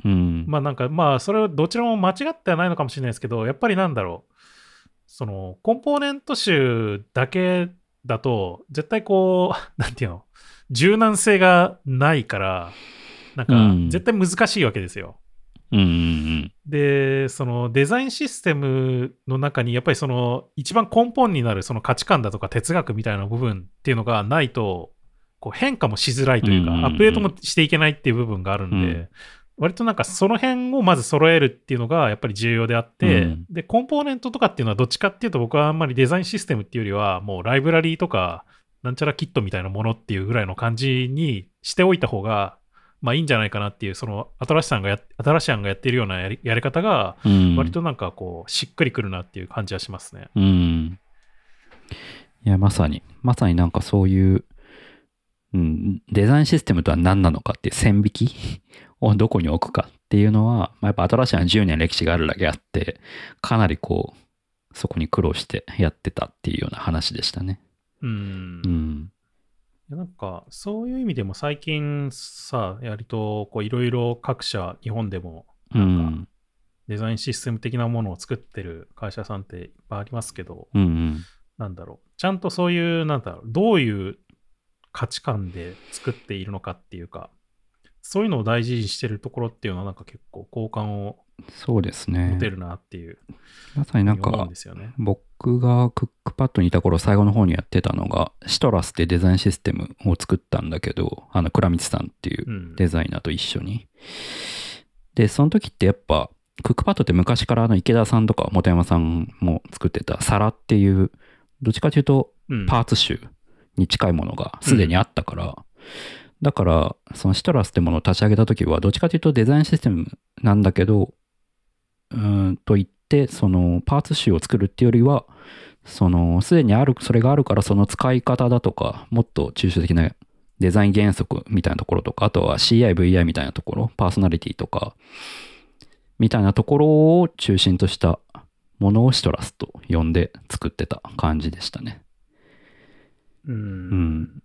うん、まあなんかまあそれはどちらも間違ってはないのかもしれないですけど、やっぱりなんだろう、そのコンポーネント集だけだと絶対こう、なんていうの、柔軟性がないから、なんかうん。絶対難しいわけですよ。うんうん。で、そのデザインシステムの中に、やっぱりその一番根本になるその価値観だとか哲学みたいな部分っていうのがないと、こう変化もしづらいというか、うんうんうんアップデートもしていけないっていう部分があるんで、うん割となんかその辺をまず揃えるっていうのがやっぱり重要であって、うんで、コンポーネントとかっていうのはどっちかっていうと僕はあんまりデザインシステムっていうよりは、もうライブラリーとか、なんちゃらキットみたいなものっていうぐらいの感じにしておいた方が、まあいいんじゃないかなっていう、その、新しさんがや、新しさんがやってるようなやりやり方が、うん。割となんかこう、しっくりくるなっていう感じはしますね。うん。いや、まさに、まさになんかそういう、うん、デザインシステムとは何なのかっていう線引き をどこに置くかっていうのは、まあ、やっぱ新しいのは10年歴史があるだけあって、かなりこう、そこに苦労してやってたっていうような話でしたね。うん。いうん。やなんか、そういう意味でも最近さ、割とこう、いろいろ各社、日本でも、うなんか、ん。デザインシステム的なものを作ってる会社さんっていっぱいありますけど、うんうん。なんだろう。ちゃんとそういう、なんだろう、どういう価値観で作っているのかっていうか、そういうのを大事にしてるところっていうのは、なんか結構好感をそうですね持。てるなっていう、まさになんか。僕がクックパッドにいた頃最後の方にやってたのが、シトラスってデザインシステムを作ったんだけど、あの、倉光さんっていううん。デザイナーと一緒に。で、その時ってやっぱ、クックパッドって昔からあの池田さんとか本山さんも作ってたサラっていう、どっちかというとうんパーツ集に近いものがすでにあったから、だから、そのシトラスってものを立ち上げた時は、どっちかというとデザインシステムなんだけど、うんと言って、そのパーツ集を作るっていうよりは、そのすでにある、それがあるからその使い方だとか、もっと抽象的なデザイン原則みたいなところとか、あとは CI、VI みたいなところ、パーソナリティとか、みたいなところを中心としたものをシトラスと呼んで作ってた感じでしたね。うん。うん。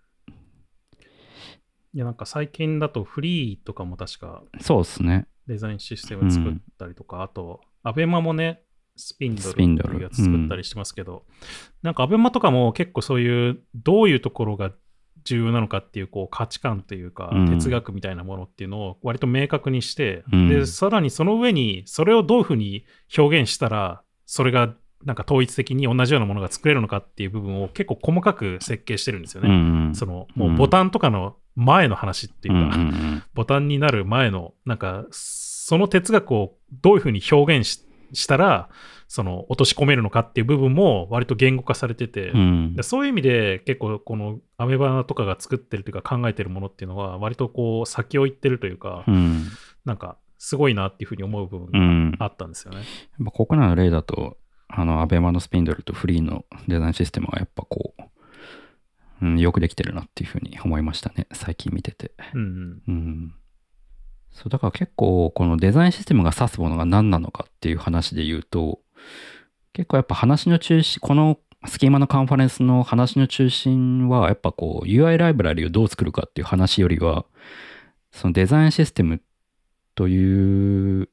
いや、なんか最近だとフリーとかも確かそうですね。デザインシステム作ったりとか、あと、アベマもね、スピンドルっていうやつ作ったりしてますけど、なんかアベマとかも結構そういう、どういうところが重要なのかっていう、こう、価値観というかうん、哲学みたいなものっていうのを割と明確にして、うん。で、さらにその上に、それをどういうふうに表現したら、それがなんか統一的に同じようなものが作れるのかっていう部分を結構細かく設計してるんですよね。うんその、もうボタンとかの前の話っていうか、うんうん。うんボタンになる前の、なんか、その哲学をどういうふうに表現ししたら、その、落とし込めるのかっていう部分も割と言語化されてて、うん。でそういう意味で結構このアメバとかが作ってるというか考えてるものっていうのは割とこう先を行ってるというか、うん。なんかすごいなっていうふうに思う部分うん。があったんですよね。まあ国内の例だと、あの、アベマのスピンドルとフリーのデザインシステムはやっぱこう、うん、よくできてるなっていうふうに思いましたね。最近見てて。うんうん。うん。そう、だから結構、このデザインシステムが指すものが何なのかっていう話で言うと、結構やっぱ話の中心、このスキーマのカンファレンスの話の中心は、やっぱこう、UI ライブラリをどう作るかっていう話よりは、そのデザインシステムという、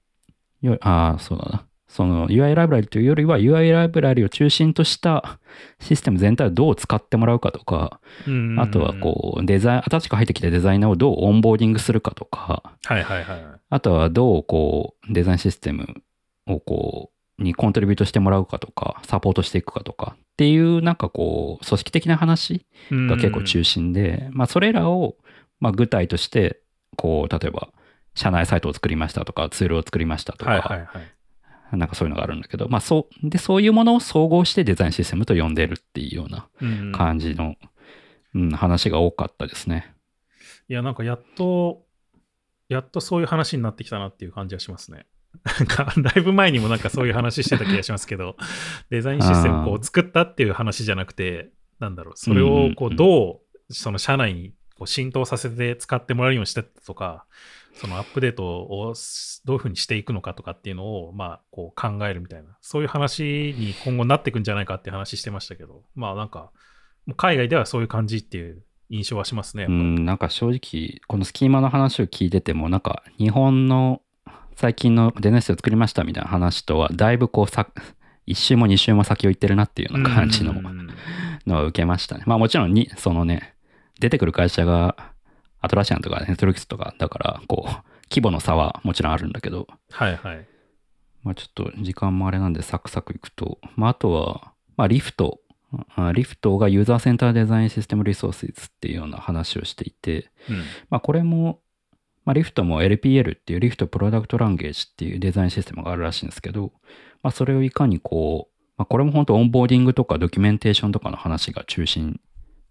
よああ、そうだな。その UI ライブラリというよりは UI ライブラリを中心としたシステム全体をどう使ってもらうかとか、うんあとはこうデザイン、新しく入ってきたデザイナーをどうオンボーディングするかとか、はいはいはい。あとはどうこうデザインシステムをこうにコントリビュートしてもらうかとか、サポートしていくかとかっていうなんかこう組織的な話が結構中心で、まあそれらをまあ具体としてこう例えば社内サイトを作りましたとかツールを作りましたとか、はいはいはい。なんかそういうのがあるんだけど、まあそう、で、そういうものを総合してデザインシステムと呼んでるっていうようなうん感じの、うん、話が多かったですね。いや、なんかやっと、やっとそういう話になってきたなっていう感じはしますね。なんか、だいぶ前にもなんかそういう話してた気がしますけど、デザインシステムこう作ったっていう話じゃなくて、なんだろう、それをこうんうんううんどう、その社内にこう浸透させて使ってもらえるようにしてとか、そのアップデートをどういうふうにしていくのかとかっていうのを、まあ、こう考えるみたいな、そういう話に今後なっていくんじゃないかって話してましたけど、まあなんか、海外ではそういう感じっていう印象はしますね。うん、なんか正直、このスキーマの話を聞いてても、なんか日本の最近のデザインシスを作りましたみたいな話とは、だいぶこうさ、一周も二周も先を行ってるなっていうような感じのうんのは受けましたね。まあもちろんに、そのね、出てくる会社がアトラシアンとかネットリックスとかだから、こう、規模の差はもちろんあるんだけど、はいはい。まあちょっと時間もあれなんでサクサクいくと、まああとは、まあリフト。あリフトがユーザーセンターデザインシステムリソースっていうような話をしていて、うん。まあこれも、まあリフトも LPL っていうリフトプロダクトランゲージっていうデザインシステムがあるらしいんですけど、まあそれをいかにこう、まあこれも本当オンボーディングとかドキュメンテーションとかの話が中心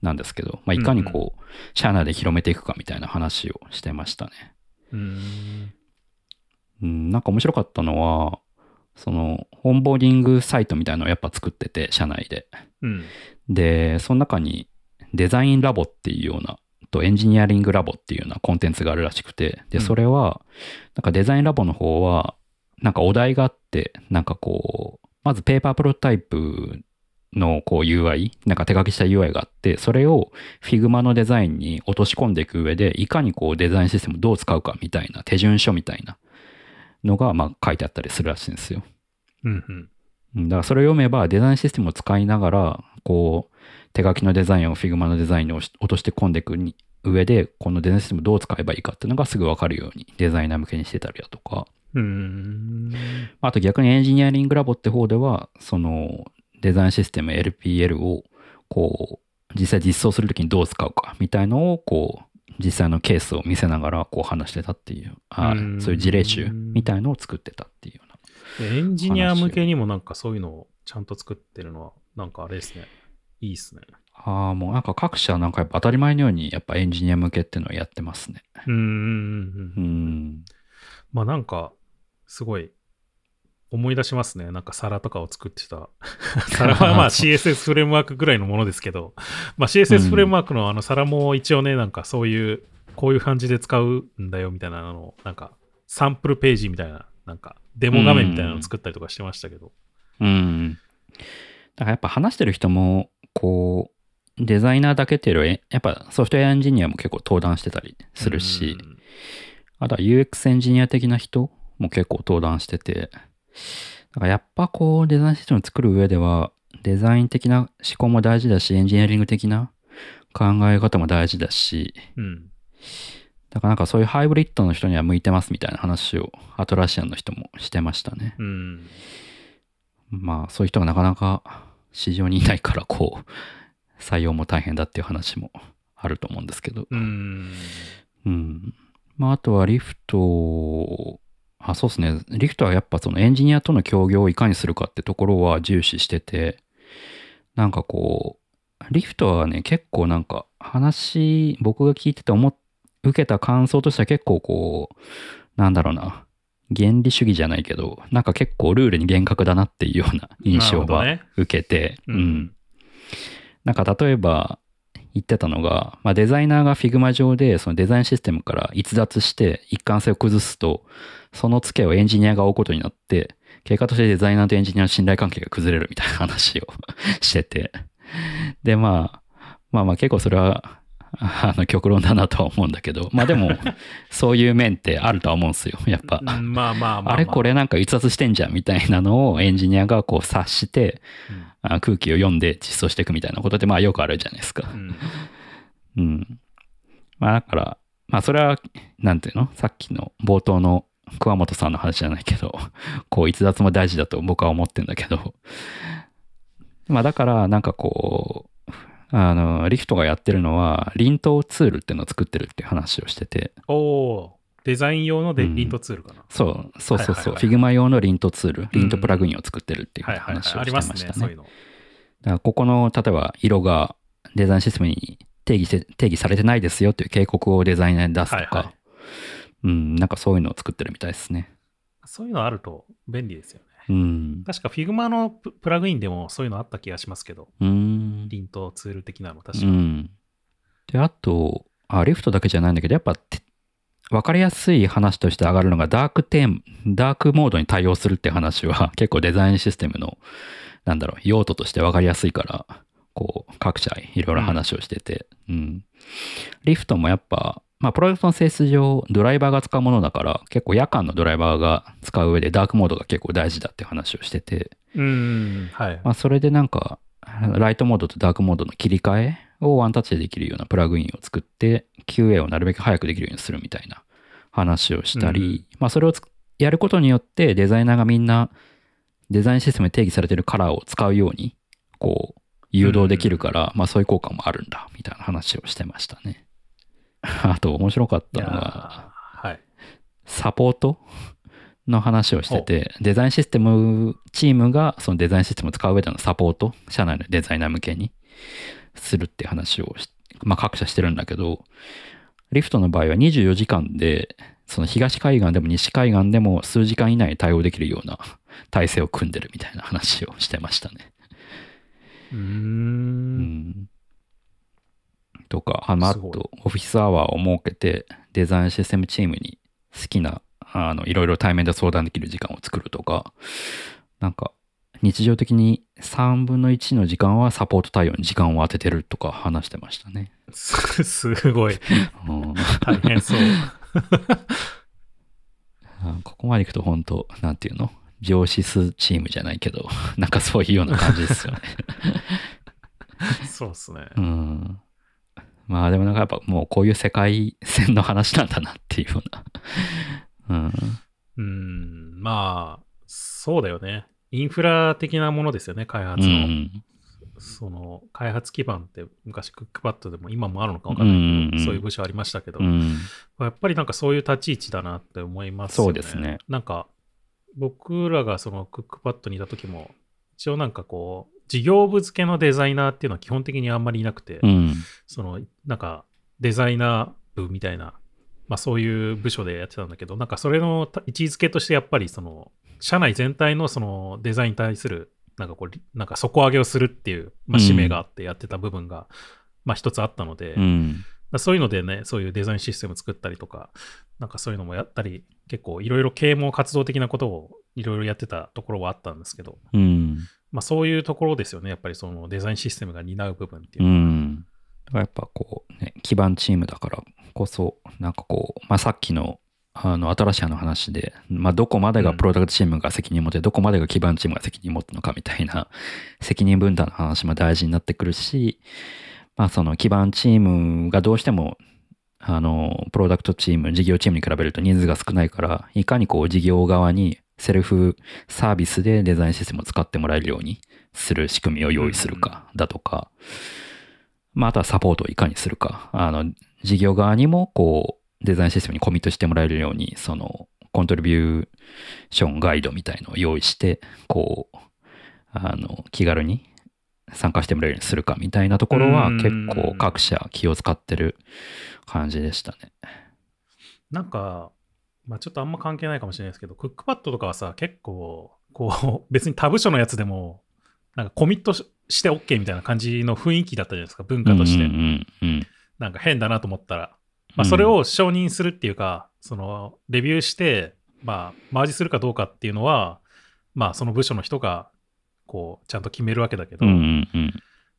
なんですけど、まあいかにこう、社内で広めていくかみたいな話をしてましたね。うんうん、なんか面白かったのは、その、オンボーディングサイトみたいなのをやっぱ作ってて、社内で。うんで、その中にデザインラボっていうような、とエンジニアリングラボっていうようなコンテンツがあるらしくて、で、うんそれは、なんかデザインラボの方は、なんかお題があって、なんかこう、まずペーパープロトタイプのこう UI、なんか手書きした UI があって、それを Figma のデザインに落とし込んでいく上で、いかにこうデザインシステムをどう使うかみたいな手順書みたいなのがまあ書いてあったりするらしいんですよ。うん。うんうんだからそれを読めばデザインシステムを使いながら、こう、手書きのデザインを Figma のデザインに落として込んでいくに上で、このデザインシステムをどう使えばいいかっていうのがすぐわかるようにデザイナー向けにしてたりだとか、うん。あと逆にエンジニアリングラボって方では、そのデザインシステム LPL をこう、実際実装するときにどう使うかみたいのをこう、実際のケースを見せながらこう話してたっていう、あうんそういう事例集みたいのを作ってたっていうような。エンジニア向けにもなんかそういうのをちゃんと作ってるのは、なんかあれですね。いいっすね。ああ、もうなんか各社なんかやっぱ当たり前のようにやっぱエンジニア向けっていうのをやってますね。うんうんうんう。うんん。まあなんか、すごい思い出しますね。なんか皿とかを作ってた。皿はまあ CSS フレームワークぐらいのものですけど、まあ CSS フレームワークのあの皿も一応ね、なんかそういう、こういう感じで使うんだよみたいなのを、なんかサンプルページみたいな、なんかデモ画面みたいなのを作ったりとかしてましたけど。うん。だからやっぱ話してる人も、こう、デザイナーだけっていうよりは、やっぱソフトウェアエンジニアも結構登壇してたりするし、うんあとは UX エンジニア的な人も結構登壇してて、だからやっぱこうデザインシステムを作る上では、デザイン的な思考も大事だし、エンジニアリング的な考え方も大事だし、うん。だからなんかそういうハイブリッドの人には向いてますみたいな話をアトラシアンの人もしてましたね。うん。まあそういう人がなかなか市場にいないからこう採用も大変だっていう話もあると思うんですけど。うん。うん。まああとはリフト、あ、そうですね。リフトはやっぱそのエンジニアとの協業をいかにするかってところは重視してて、なんかこう、リフトはね、結構なんか話、僕が聞いてて思っ、受けた感想としては結構こう、なんだろうな、原理主義じゃないけど、なんか結構ルールに厳格だなっていうような印象は。受けて、ううんん。なんか例えば言ってたのが、まあ、デザイナーが Figma 上でそのデザインシステムから逸脱して一貫性を崩すと、そのツケをエンジニアが追うことになって、結果としてデザイナーとエンジニアの信頼関係が崩れるみたいな話を してて。で、まあ、まあまあ結構それは、あの極論だなとは思うんだけど、まあでも、そういう面ってあるとは思うんですよ。やっぱ。うんまあまあまあ、まあ。あれこれなんか逸脱してんじゃんみたいなのをエンジニアがこう察して、うん。あ空気を読んで実装していくみたいなことってまあよくあるじゃないですかう。ん。うん。まあだから、まあそれは、なんていうの？さっきの冒頭の桑本さんの話じゃないけど、こう逸脱も大事だと僕は思ってんだけど、まあだからなんかこう、あの、リフトがやってるのは、リントツールっていうのを作ってるって話をしてて、おおーデザイン用のデうんリントツールかな。そう、そうそうそう、はいはいはい Figma 用のリントツール、リントプラグインを作ってるっていう話。をしてました、ね。そういうの。だからここの、例えば色がデザインシステムに定義して定義されてないですよっていう警告をデザイナーに出すとか、はいはいうん、なんかそういうのを作ってるみたいですね。そういうのあると便利ですよね。うん。確か Figma のププラグインでもそういうのあった気がしますけど、うん。リントツール的なの確うかに。ん。で、あと、あ、リフトだけじゃないんだけど、やっぱて、わかりやすい話として上がるのが、ダークテーマ、ダークモードに対応するって話は、結構デザインシステムの、なんだろう、用途としてわかりやすいから、こう、各社いろいろ話をしてて、うん。リフトもやっぱ、まあ、プロダクトの性質上、ドライバーが使うものだから、結構夜間のドライバーが使う上で、ダークモードが結構大事だって話をしてて、うん、はい。まあ、それでなんか、ライトモードとダークモードの切り替えをワンタッチでできるようなプラグインを作って、QA をなるべく早くできるようにするみたいな話をしたり、まあ、それをつやることによって、デザイナーがみんな、デザインシステムに定義されてるカラーを使うように、こう、誘導できるから、まあ、そういう効果もあるんだ、みたいな話をしてましたね。あと、面白かったのが、はい。サポート？の話をしてて、デザインシステム、チームがそのデザインシステムを使う上でのサポート、社内のデザイナー向けに？するって話をし、まあ各社してるんだけど、リフトの場合は24時間で、その東海岸でも西海岸でも数時間以内に対応できるような体制を組んでるみたいな話をしてましたね。うー。うんん。とか、あの、あと、オフィスアワーを設けて、デザインシステムチームに好きな、あの、いろいろ対面で相談できる時間を作るとか、なんか、日常的に3分の1の時間はサポート対応に時間を当ててるとか話してましたね。す すごい。うん大変そう。あここまでいくと本当、なんていうの？上司数チームじゃないけど、なんかそういうような感じですよね。そうっすね。うん。まあでもなんかやっぱもうこういう世界線の話なんだなっていうような。うん。うん、まあ、そうだよね。インフラ的なものですよね、開う発の。ん。その、開発基盤って昔クックパッドでも今もあるのかわかんないけど、うんそういう部署ありましたけど、うん。やっぱりなんかそういう立ち位置だなって思いますよね。そうですね。なんか、僕らがそのクックパッドにいた時も、一応なんかこう、事業部付けのデザイナーっていうのは基本的にあんまりいなくて、うん。その、なんか、デザイナー部みたいな、まあそういう部署でやってたんだけど、なんかそれのた位置づけとしてやっぱりその、社内全体のそのデザインに対する、なんかこう、なんか底上げをするっていう、まあ、使命があってやってた部分が、まあ一つあったので、うん。まあそういうのでね、そういうデザインシステム作ったりとか、なんかそういうのもやったり、結構いろいろ啓蒙活動的なことをいろいろやってたところはあったんですけど、うん。まあそういうところですよね、やっぱりそのデザインシステムが担う部分っていううのは。ん。だからやっぱこうね、基盤チームだからこそ、なんかこう、まあさっきの、あの、新しいあの話で、まあどこまでがプロダクトチームが責任持って、どこまでが基盤チームが責任持ってのかみたいな 責任分担の話も大事になってくるし、まあその基盤チームがどうしても、あの、プロダクトチーム、事業チームに比べると人数が少ないから、いかにこう事業側にセルフサービスでデザインシステムを使ってもらえるようにする仕組みを用意するかだとか、まあ、あとはサポートをいかにするか。あの、事業側にも、こう、デザインシステムにコミットしてもらえるように、その、コントリビューションガイドみたいのを用意して、こう、あの、気軽に参加してもらえるようにするかみたいなところは、うん結構各社気を使ってる感じでしたね。なんか、まあちょっとあんま関係ないかもしれないですけど、クックパッドとかはさ、結構、こう、別に他部署のやつでも、なんかコミットしして OK みたいな感じの雰囲気だったじゃないですか、文化として。うんうんうんなんか変だなと思ったら。まあそれを承認するっていうか、その、レビューして、まあ、マージするかどうかっていうのは、まあその部署の人が、こう、ちゃんと決めるわけだけど、うんうんうん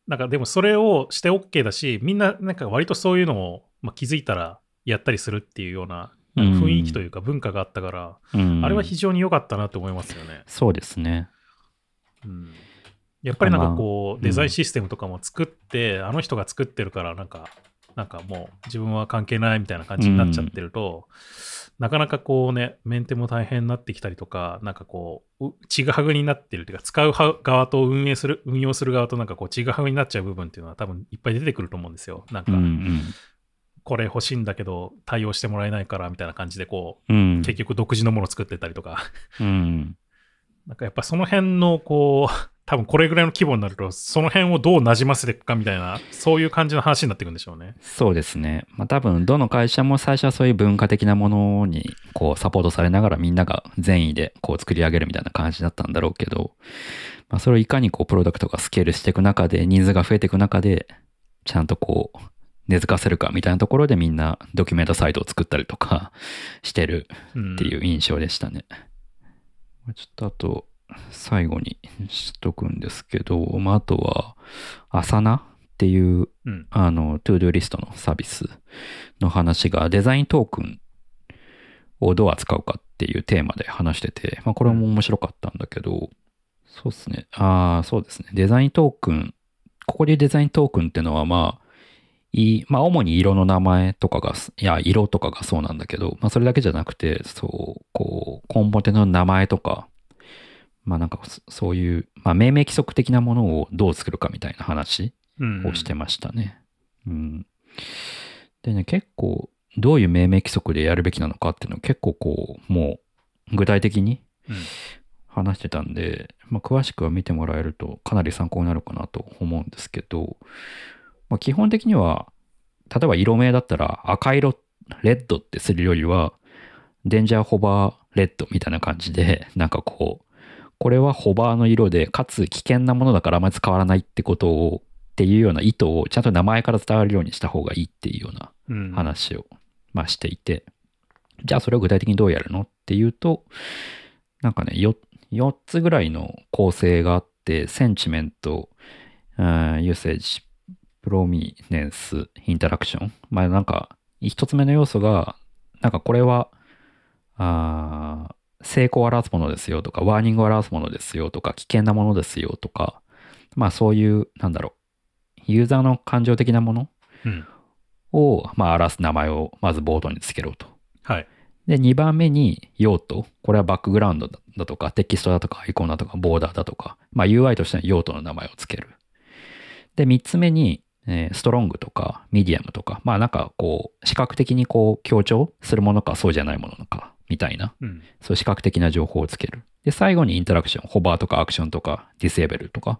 なんかでもそれをして OK だし、みんななんか割とそういうのを、まあ、気づいたらやったりするっていうような雰囲気というか文化があったから、うんあれは非常に良かったなと思いますよね。そうですね。うんやっぱりなんかこう、まあデザインシステムとかも作って、あの人が作ってるから、なんか、なんかもう自分は関係ないみたいな感じになっちゃってると、なかなかこうね、メンテも大変になってきたりとか、なんかこう、うちぐはぐになってるというか、使うは側と運営する、運用する側となんかこう、ちぐはぐになっちゃう部分っていうのは多分いっぱい出てくると思うんですよ。なんか。これ欲しいんだけど、対応してもらえないからみたいな感じで、こうんう、結局独自のものを作ってたりとか、うん。なんかやっぱその辺のこう、多分これぐらいの規模になると、その辺をどう馴染ませていくかみたいな、そういう感じの話になっていくんでしょうね。そうですね。まあ多分、どの会社も最初はそういう文化的なものに、こう、サポートされながらみんなが善意で、こう、作り上げるみたいな感じだったんだろうけど、まあそれをいかにこう、プロダクトがスケールしていく中で、ニーズが増えていく中で、ちゃんとこう、根付かせるかみたいなところでみんなドキュメントサイトを作ったりとか してるうん、っていう印象でしたね。まあちょっとあと、最後にしとくんですけど、まあ、あとは、 Asana っていう、うん。あの、トゥードゥリストのサービスの話が、デザイントークンをどう扱うかっていうテーマで話してて、まあ、これも面白かったんだけど、そうですね。ああ、そうですね。デザイントークン、ここでデザイントークンっていうのは、まあ、まあ、主に色の名前とかが、いや、色とかがそうなんだけど、まあ、それだけじゃなくて、そう、こう、コンポテの名前とか、まあ、なんかそ、そういう、まあ、命名規則的なものをどう作るかみたいな話うんをしてましたね。うん。でね、結構、どういう命名規則でやるべきなのかっていうのを結構こう、もう、具体的にうん話してたんで、まあ、詳しくは見てもらえるとかなり参考になるかなと思うんですけど、まあ、基本的には、例えば色名だったら赤色、レッドってするよりは、デンジャーホバーレッドみたいな感じで、なんかこう、これはホバーの色で、かつ危険なものだからあまり使わないってことを、っていうような意図をちゃんと名前から伝わるようにした方がいいっていうようなうん。話を、まあ、していて、じゃあそれを具体的にどうやるのっていうと、なんかね、よ4つぐらいの構成があって、センチメント、ユーセージ、プロミネンス、インタラクション。まあなんか、1つ目の要素が、なんかこれは、あー成功を表すものですよとか、ワーニングを表すものですよとか、危険なものですよとか、まあそういう、なんだろう、ユーザーの感情的なものうんを、まあ、表す名前をまずボードにつけろと。はい。で、2番目に用途。これはバックグラウンドだとか、テキストだとか、アイコンだとか、ボーダーだとか、まあ UI としての用途の名前をつける。で、3つ目に、えーストロングとか、ミディアムとか、まあなんかこう、視覚的にこう、強調するものか、そうじゃないものか、みたいな、うん。そういう視覚的な情報をつける。で、最後にインタラクション、ホバーとかアクションとか、ディセーブルとか。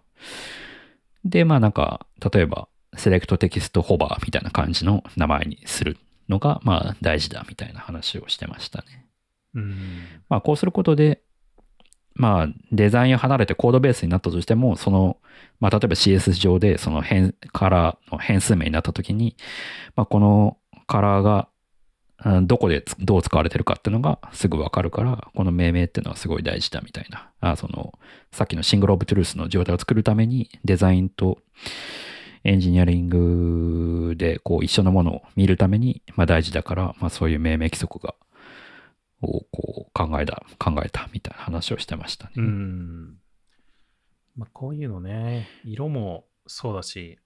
で、まあなんか、例えば、セレクトテキストホバーみたいな感じの名前にするのが、まあ大事だみたいな話をしてましたね。うん。まあこうすることで、まあデザインを離れてコードベースになったとしても、その、まあ例えば CS 上でその変、カラーの変数名になったときに、まあこのカラーがどこでどう使われてるかっていうのがすぐわかるから、この命名っていうのはすごい大事だみたいな。あその、さっきのシングルオブトゥルースの状態を作るためにデザインとエンジニアリングでこう一緒のものを見るために、まあ、大事だから、まあ、そういう命名規則がをこう考えた、考えたみたいな話をしてましたね。うん。まあ、こういうのね、色もそうだし、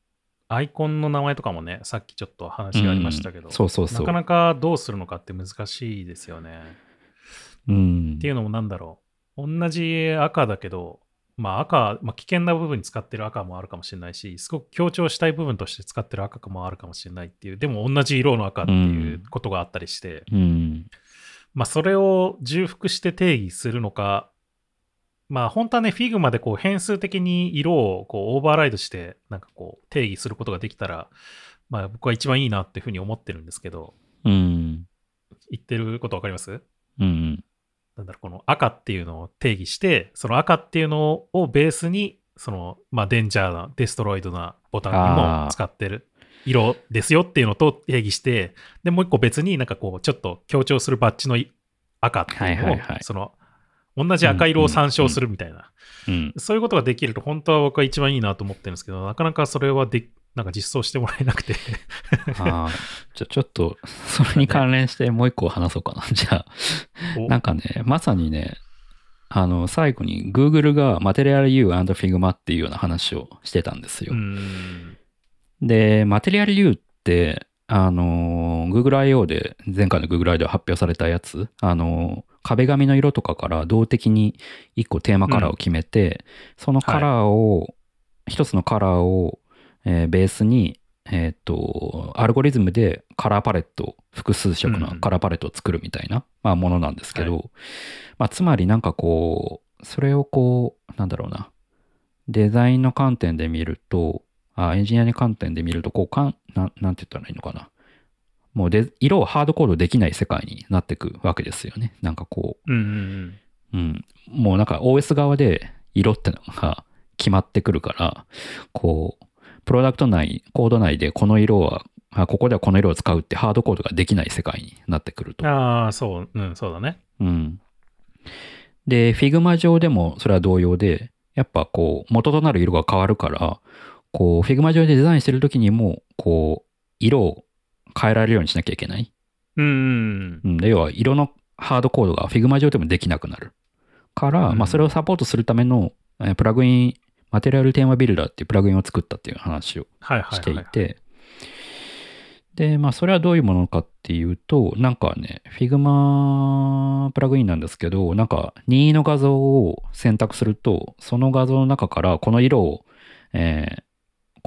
アイコンの名前とかもね、さっきちょっと話がありましたけど、うんそうそうそう。なかなかどうするのかって難しいですよね。うんっていうのもなんだろう。同じ赤だけど、まあ赤、まあ、危険な部分に使ってる赤もあるかもしれないし、すごく強調したい部分として使ってる赤もあるかもしれないっていう、でも同じ色の赤っていうことがあったりして、うん。まあそれを重複して定義するのか、まあ本当はね、Figma でこう変数的に色をこうオーバーライドして、なんかこう定義することができたら、まあ僕は一番いいなっていうふうに思ってるんですけど、うん。言ってることわかります？うん。なんだろう、この赤っていうのを定義して、その赤っていうのをベースに、その、まあ、デンジャーな、デストロイドなボタンにも使ってる色ですよっていうのと定義して、で、もう一個別になんかこう、ちょっと強調するバッジのい赤っていうのを、はいはいはいその、同じ赤色を参照するみたいな。うん。そういうことができると、本当は僕は一番いいなと思ってるんですけど、なかなかそれはで、なんか実装してもらえなくて。ああ、じゃあちょっと、それに関連してもう一個話そうかな。じゃあ、おなんかね、まさにね、あの、最後に Google が Material U and Figma っていうような話をしてたんですよ。うん。で、Material U って、あの、Google I.O. で、前回の Google I.O. で発表されたやつ、あの、壁紙の色とかから動的に一個テーマカラーを決めて、そのカラーを、一つのカラーを、えーベースに、えっ、と、アルゴリズムでカラーパレット、複数色のカラーパレットを作るみたいな、まあ、ものなんですけど、まあ、つまりなんかこう、それをこう、なんだろうな、デザインの観点で見ると、あエンジニアの観点で見ると、こうかんなん、なんて言ったらいいのかな。もうで色をハードコードできない世界になっていくわけですよね。なんかこうんうんう、うん。もうなんか OS 側で色ってのが決まってくるから、こう、プロダクト内、コード内でこの色は、あここではこの色を使うってハードコードができない世界になってくるとうん。。ああ、そう、うん、そうだね。うん。で、Figma 上でもそれは同様で、やっぱこう、元となる色が変わるから、こう、Figma 上でデザインしてる時にも、こう、色を変えられるようにしなきゃいけない。うんうんうん。で、要は、色のハードコードが Figma 上でもできなくなる。から、うんまあ、それをサポートするための、えープラグイン、マテリアルテーマビルダーっていうプラグインを作ったっていう話をはいはいしてい。て、で、まあ、それはどういうものかっていうと、なんかね、Figma プラグインなんですけど、なんか任意の画像を選択すると、その画像の中からこの色を、えー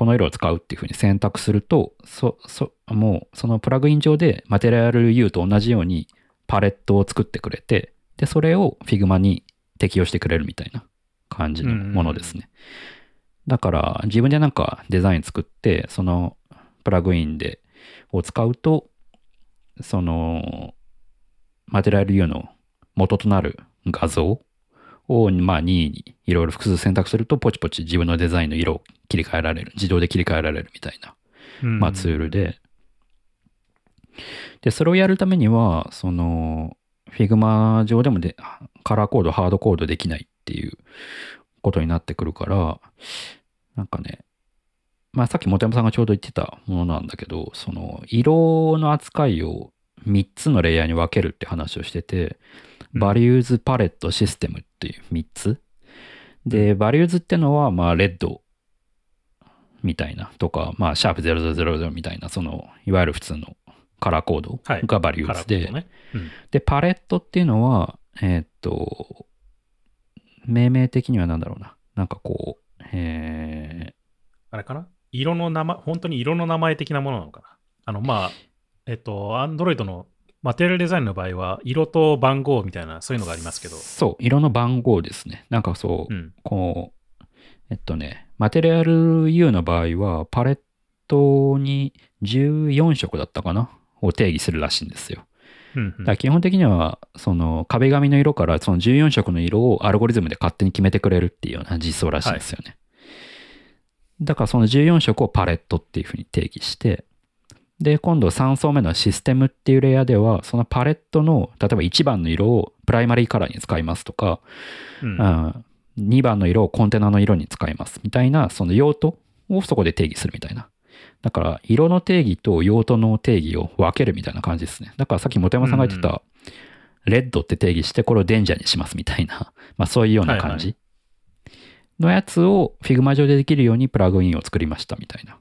この色を使うっていうふうに選択すると、そ、そ、もうそのプラグイン上でマテリアル U と同じようにパレットを作ってくれて、で、それを Figma に適用してくれるみたいな感じのものですね。だから自分でなんかデザイン作って、そのプラグインで、を使うと、その、マテリアル U の元となる画像を、まあ、任意にいろいろ複数選択すると、ポチポチ自分のデザインの色を切り替えられる、自動で切り替えられるみたいな、うん。まあ、ツールで、で、それをやるためには、その、Figma 上でもでカラーコード、ハードコードできないっていうことになってくるから、なんかね、まあさっき本山さんがちょうど言ってたものなんだけど、その色の扱いを3つのレイヤーに分けるって話をしてて、うん。バリューズパレットシステムっていう3つ。で、バリューズってのは、まあレッドみたいなとか、まあシャープ0000みたいな、そのいわゆる普通のカラーコードはいがバリュカーズで、ラーコードね。うんで、パレットっていうのは、えーっと、命名的には何だろうな。なんかこう、えあれかな？色の名前、本当に色の名前的なものなのかな？あの、まあ、えっと、Android のマテリアルデザインの場合は、色と番号みたいな、そういうのがありますけーど。そう、色の番号ですね。なんかそう、うん。こう、えっとね、マテリアル U の場合は、パレットに14色だったかな？を定義するらしいんですよ。うんうんだ基本的には、その壁紙の色からその14色の色をアルゴリズムで勝手に決めてくれるっていうような実装らしいんですよね。だからその14色をパレットっていうふうに定義して、で、今度3層目のシステムっていうレイヤーでは、そのパレットの、例えば1番の色をプライマリーカラーに使いますとか、うんうん2番の色をコンテナの色に使いますみたいな、その用途をそこで定義するみたいな。だから、色の定義と用途の定義を分けるみたいな感じですね。だからさっき本山さんが言ってた、レッドって定義して、これをデンジャーにしますみたいな、まあそういうような感じのやつを Figma 上でできるようにプラグインを作りましたみたいな。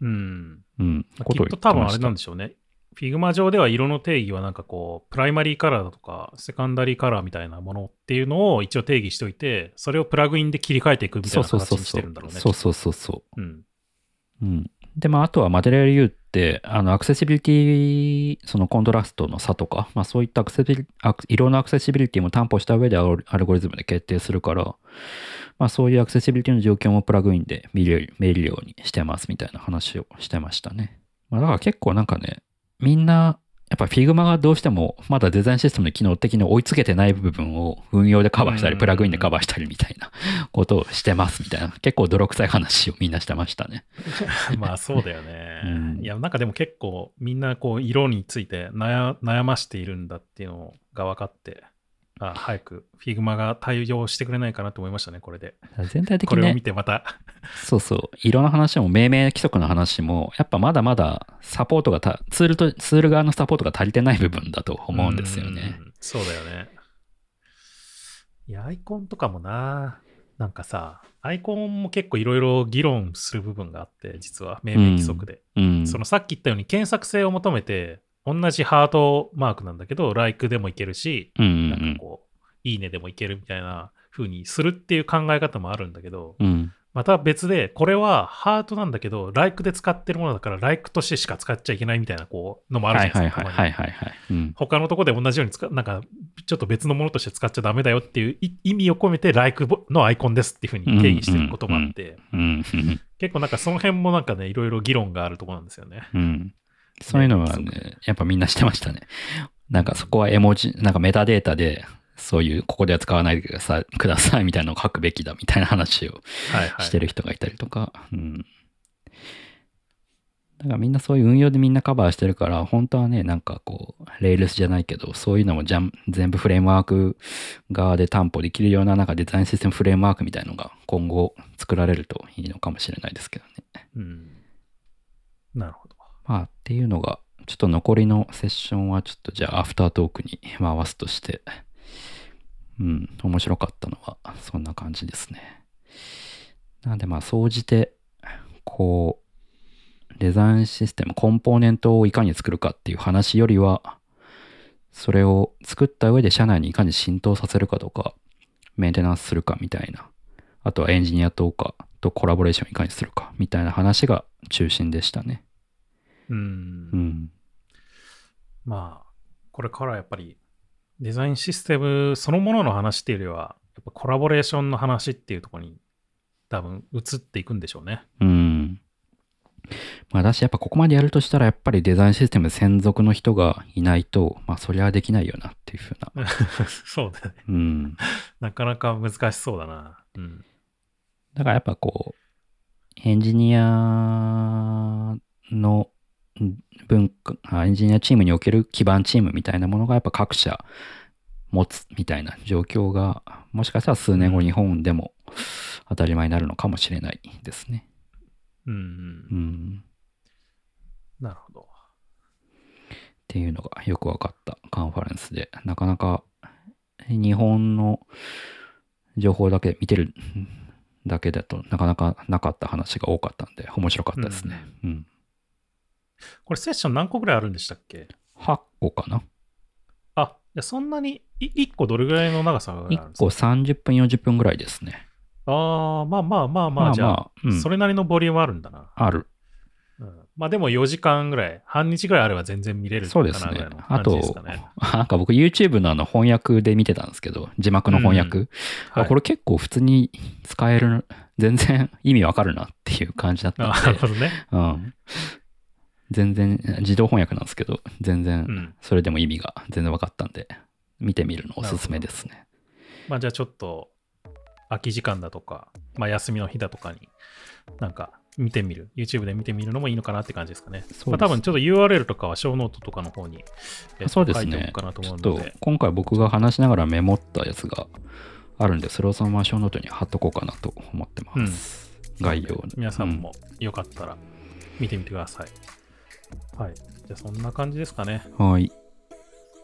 うん。うん。きことをっと多分あれなんでしょうね。Figma 上では色の定義はなんかこう、プライマリーカラーだとか、セカンダリーカラーみたいなものっていうのを一応定義しておいて、それをプラグインで切り替えていくみたいそうな形にしそうそうそうてるんだろうね。そうそうそうそう。うん。うん。で、まあ、あとはマテリアル U って、あの、アクセシビリティ、そのコントラストの差とか、まあ、そういったアクセシビリ色のアクセシビリティも担保した上でアルアルゴリズムで決定するから、まあ、そういうアクセシビリティの状況もプラグインで見れる見れるようにしてますみたいな話をしてましたね。まあ、だから結構なんかね、みんな、やっぱ Figma がどうしてもまだデザインシステムの機能的に追いつけてない部分を運用でカバーしたり、うんプラグインでカバーしたりみたいなことをしてますみたいな、結構泥臭い話をみんなしてましたね。まあそうだよね。うんいや、なんかでも結構みんなこう色について悩悩ましているんだっていうのが分かって、あ早く Figma が対応してくれないかなと思いましたね、これで。全体的にねこれを見、てまた。そうそう、色の話も命名規則の話も、やっぱまだまだサポートがた、ツールと、ツール側のサポートが足りてない部分だと思うんですよね。うん。そうだよね。いや、アイコンとかもな、なんかさ、アイコンも結構いろいろ議論する部分があって、実は命名規則で。うん。そのさっき言ったように検索性を求めて、同じハートマークなんだけど、like でもいけるし、うんうんなんかこう、いいねでもいけるみたいな風にするっていう考え方もあるんだけど、うん。うん。また別で、これはハートなんだけど、like で使ってるものだから、like としてしか使っちゃいけないみたいな、こう、のもあるじはいゃないですか。はいはいはいはいはい。うん。他のとこで同じように使う、なんか、ちょっと別のものとして使っちゃダメだよっていうい意味を込めて、like のアイコンですっていう風に定義してることもあって、うん。結構なんかその辺もなんかね、いろいろ議論があるところなんですよね。うん。そういうのはね、やっぱみんなしてましたね。なんかそこは絵文字、なんかメタデータで、そういう、ここでは使わないでください、くださいみたいなのを書くべきだみたいな話をはいはい。してる人がいたりとか、うん。だからみんなそういう運用でみんなカバーしてるから、本当はね、なんかこう、レールスじゃないけど、そういうのもじゃん全部フレームワーク側で担保できるような、なんかデザインシステムフレームワークみたいのが今後作られるといいのかもしれないですけどね。うん。なるほど。まあっていうのが、ちょっと残りのセッションはちょっとじゃあアフタートークに回すとして、うん、面白かったのはそんな感じですね。なんでまあ総じて、こう、デザインシステム、コンポーネントをいかに作るかっていう話よりは、それを作った上で社内にいかに浸透させるかとか、メンテナンスするかみたいな、あとはエンジニアとかとコラボレーションいかにするかみたいな話が中心でしたね。うんうん。まあ、これからやっぱりデザインシステムそのものの話っていうよりは、やっぱコラボレーションの話っていうところに多分移っていくんでしょうね。うん。まあ、だし、やっぱここまでやるとしたら、やっぱりデザインシステム専属の人がいないと、まあ、そりゃできないよなっていうふうな。そうだね。うん。なかなか難しそうだな。うん。だからやっぱこう、エンジニアの文化、あエンジニアチームにおける基盤チームみたいなものがやっぱ各社持つみたいな状況が、もしかしたら数年後日本でも当たり前になるのかもしれないですね。うん、う。うんん。なるほど。っていうのがよく分かったカンファレンスで、なかなか日本の情報だけ見てるだけだとなかなかなかった話が多かったんで、面白かったですね。うん。これセッション何個ぐらいあるんでしたっけ？8個かなあ、いやそんなにい1個どれぐらいの長さがあるん ?1 です個か30分、40分ぐらいですね。ああ、まあまあまあまあ、じゃあ、うん、それなりのボリュームあるんだな。ある。うん、まあでも4時間ぐらい、半日ぐらいあれば全然見れるそうですね。あと なんか僕 YouTube のあの翻訳で見てたんですけど、字幕の翻訳。はいあこれ結構普通に使える、全然意味わかるなっていう感じだったんあで。なるほどね。うん。全然、自動翻訳なんですけど、全う然、ん。それでも意味が全然分かったんで、見てみるのおすすめですね。まあじゃあちょっと、空き時間だとか、まあ休みの日だとかに、なんか見てみる、YouTube で見てみるのもいいのかなって感じですかね。すまあ多分ちょっと URL とかはショーノートとかの方に、えっとそうです書いておね。くかなと思うので、今回僕が話しながらメモったやつがあるんで、それをそのままショーノートに貼っとこうかなと思ってます。概要に皆さんもよかったら見てみてください。はい。じゃあそんな感じですかね。うんはい。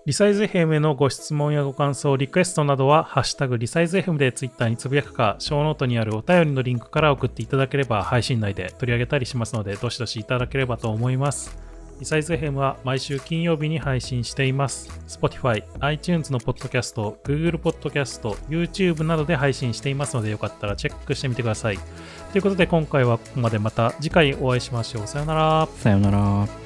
リサイズ FM へのご質問やご感想、リクエストなどは、ハッシュタグリサイズ FM でツイッターにつぶやくか、ショーノートにあるお便りのリンクから送っていただければ、配信内で取り上げたりしますので、どしどしいただければと思います。リサイズ FM は毎週金曜日に配信しています。Spotify、iTunes のポッドキャスト、Google ポッドキャスト、YouTube などで配信していますので、よかったらチェックしてみてください。ということで、今回はここまでまた次回お会いしましょう。さようなら。さようなら。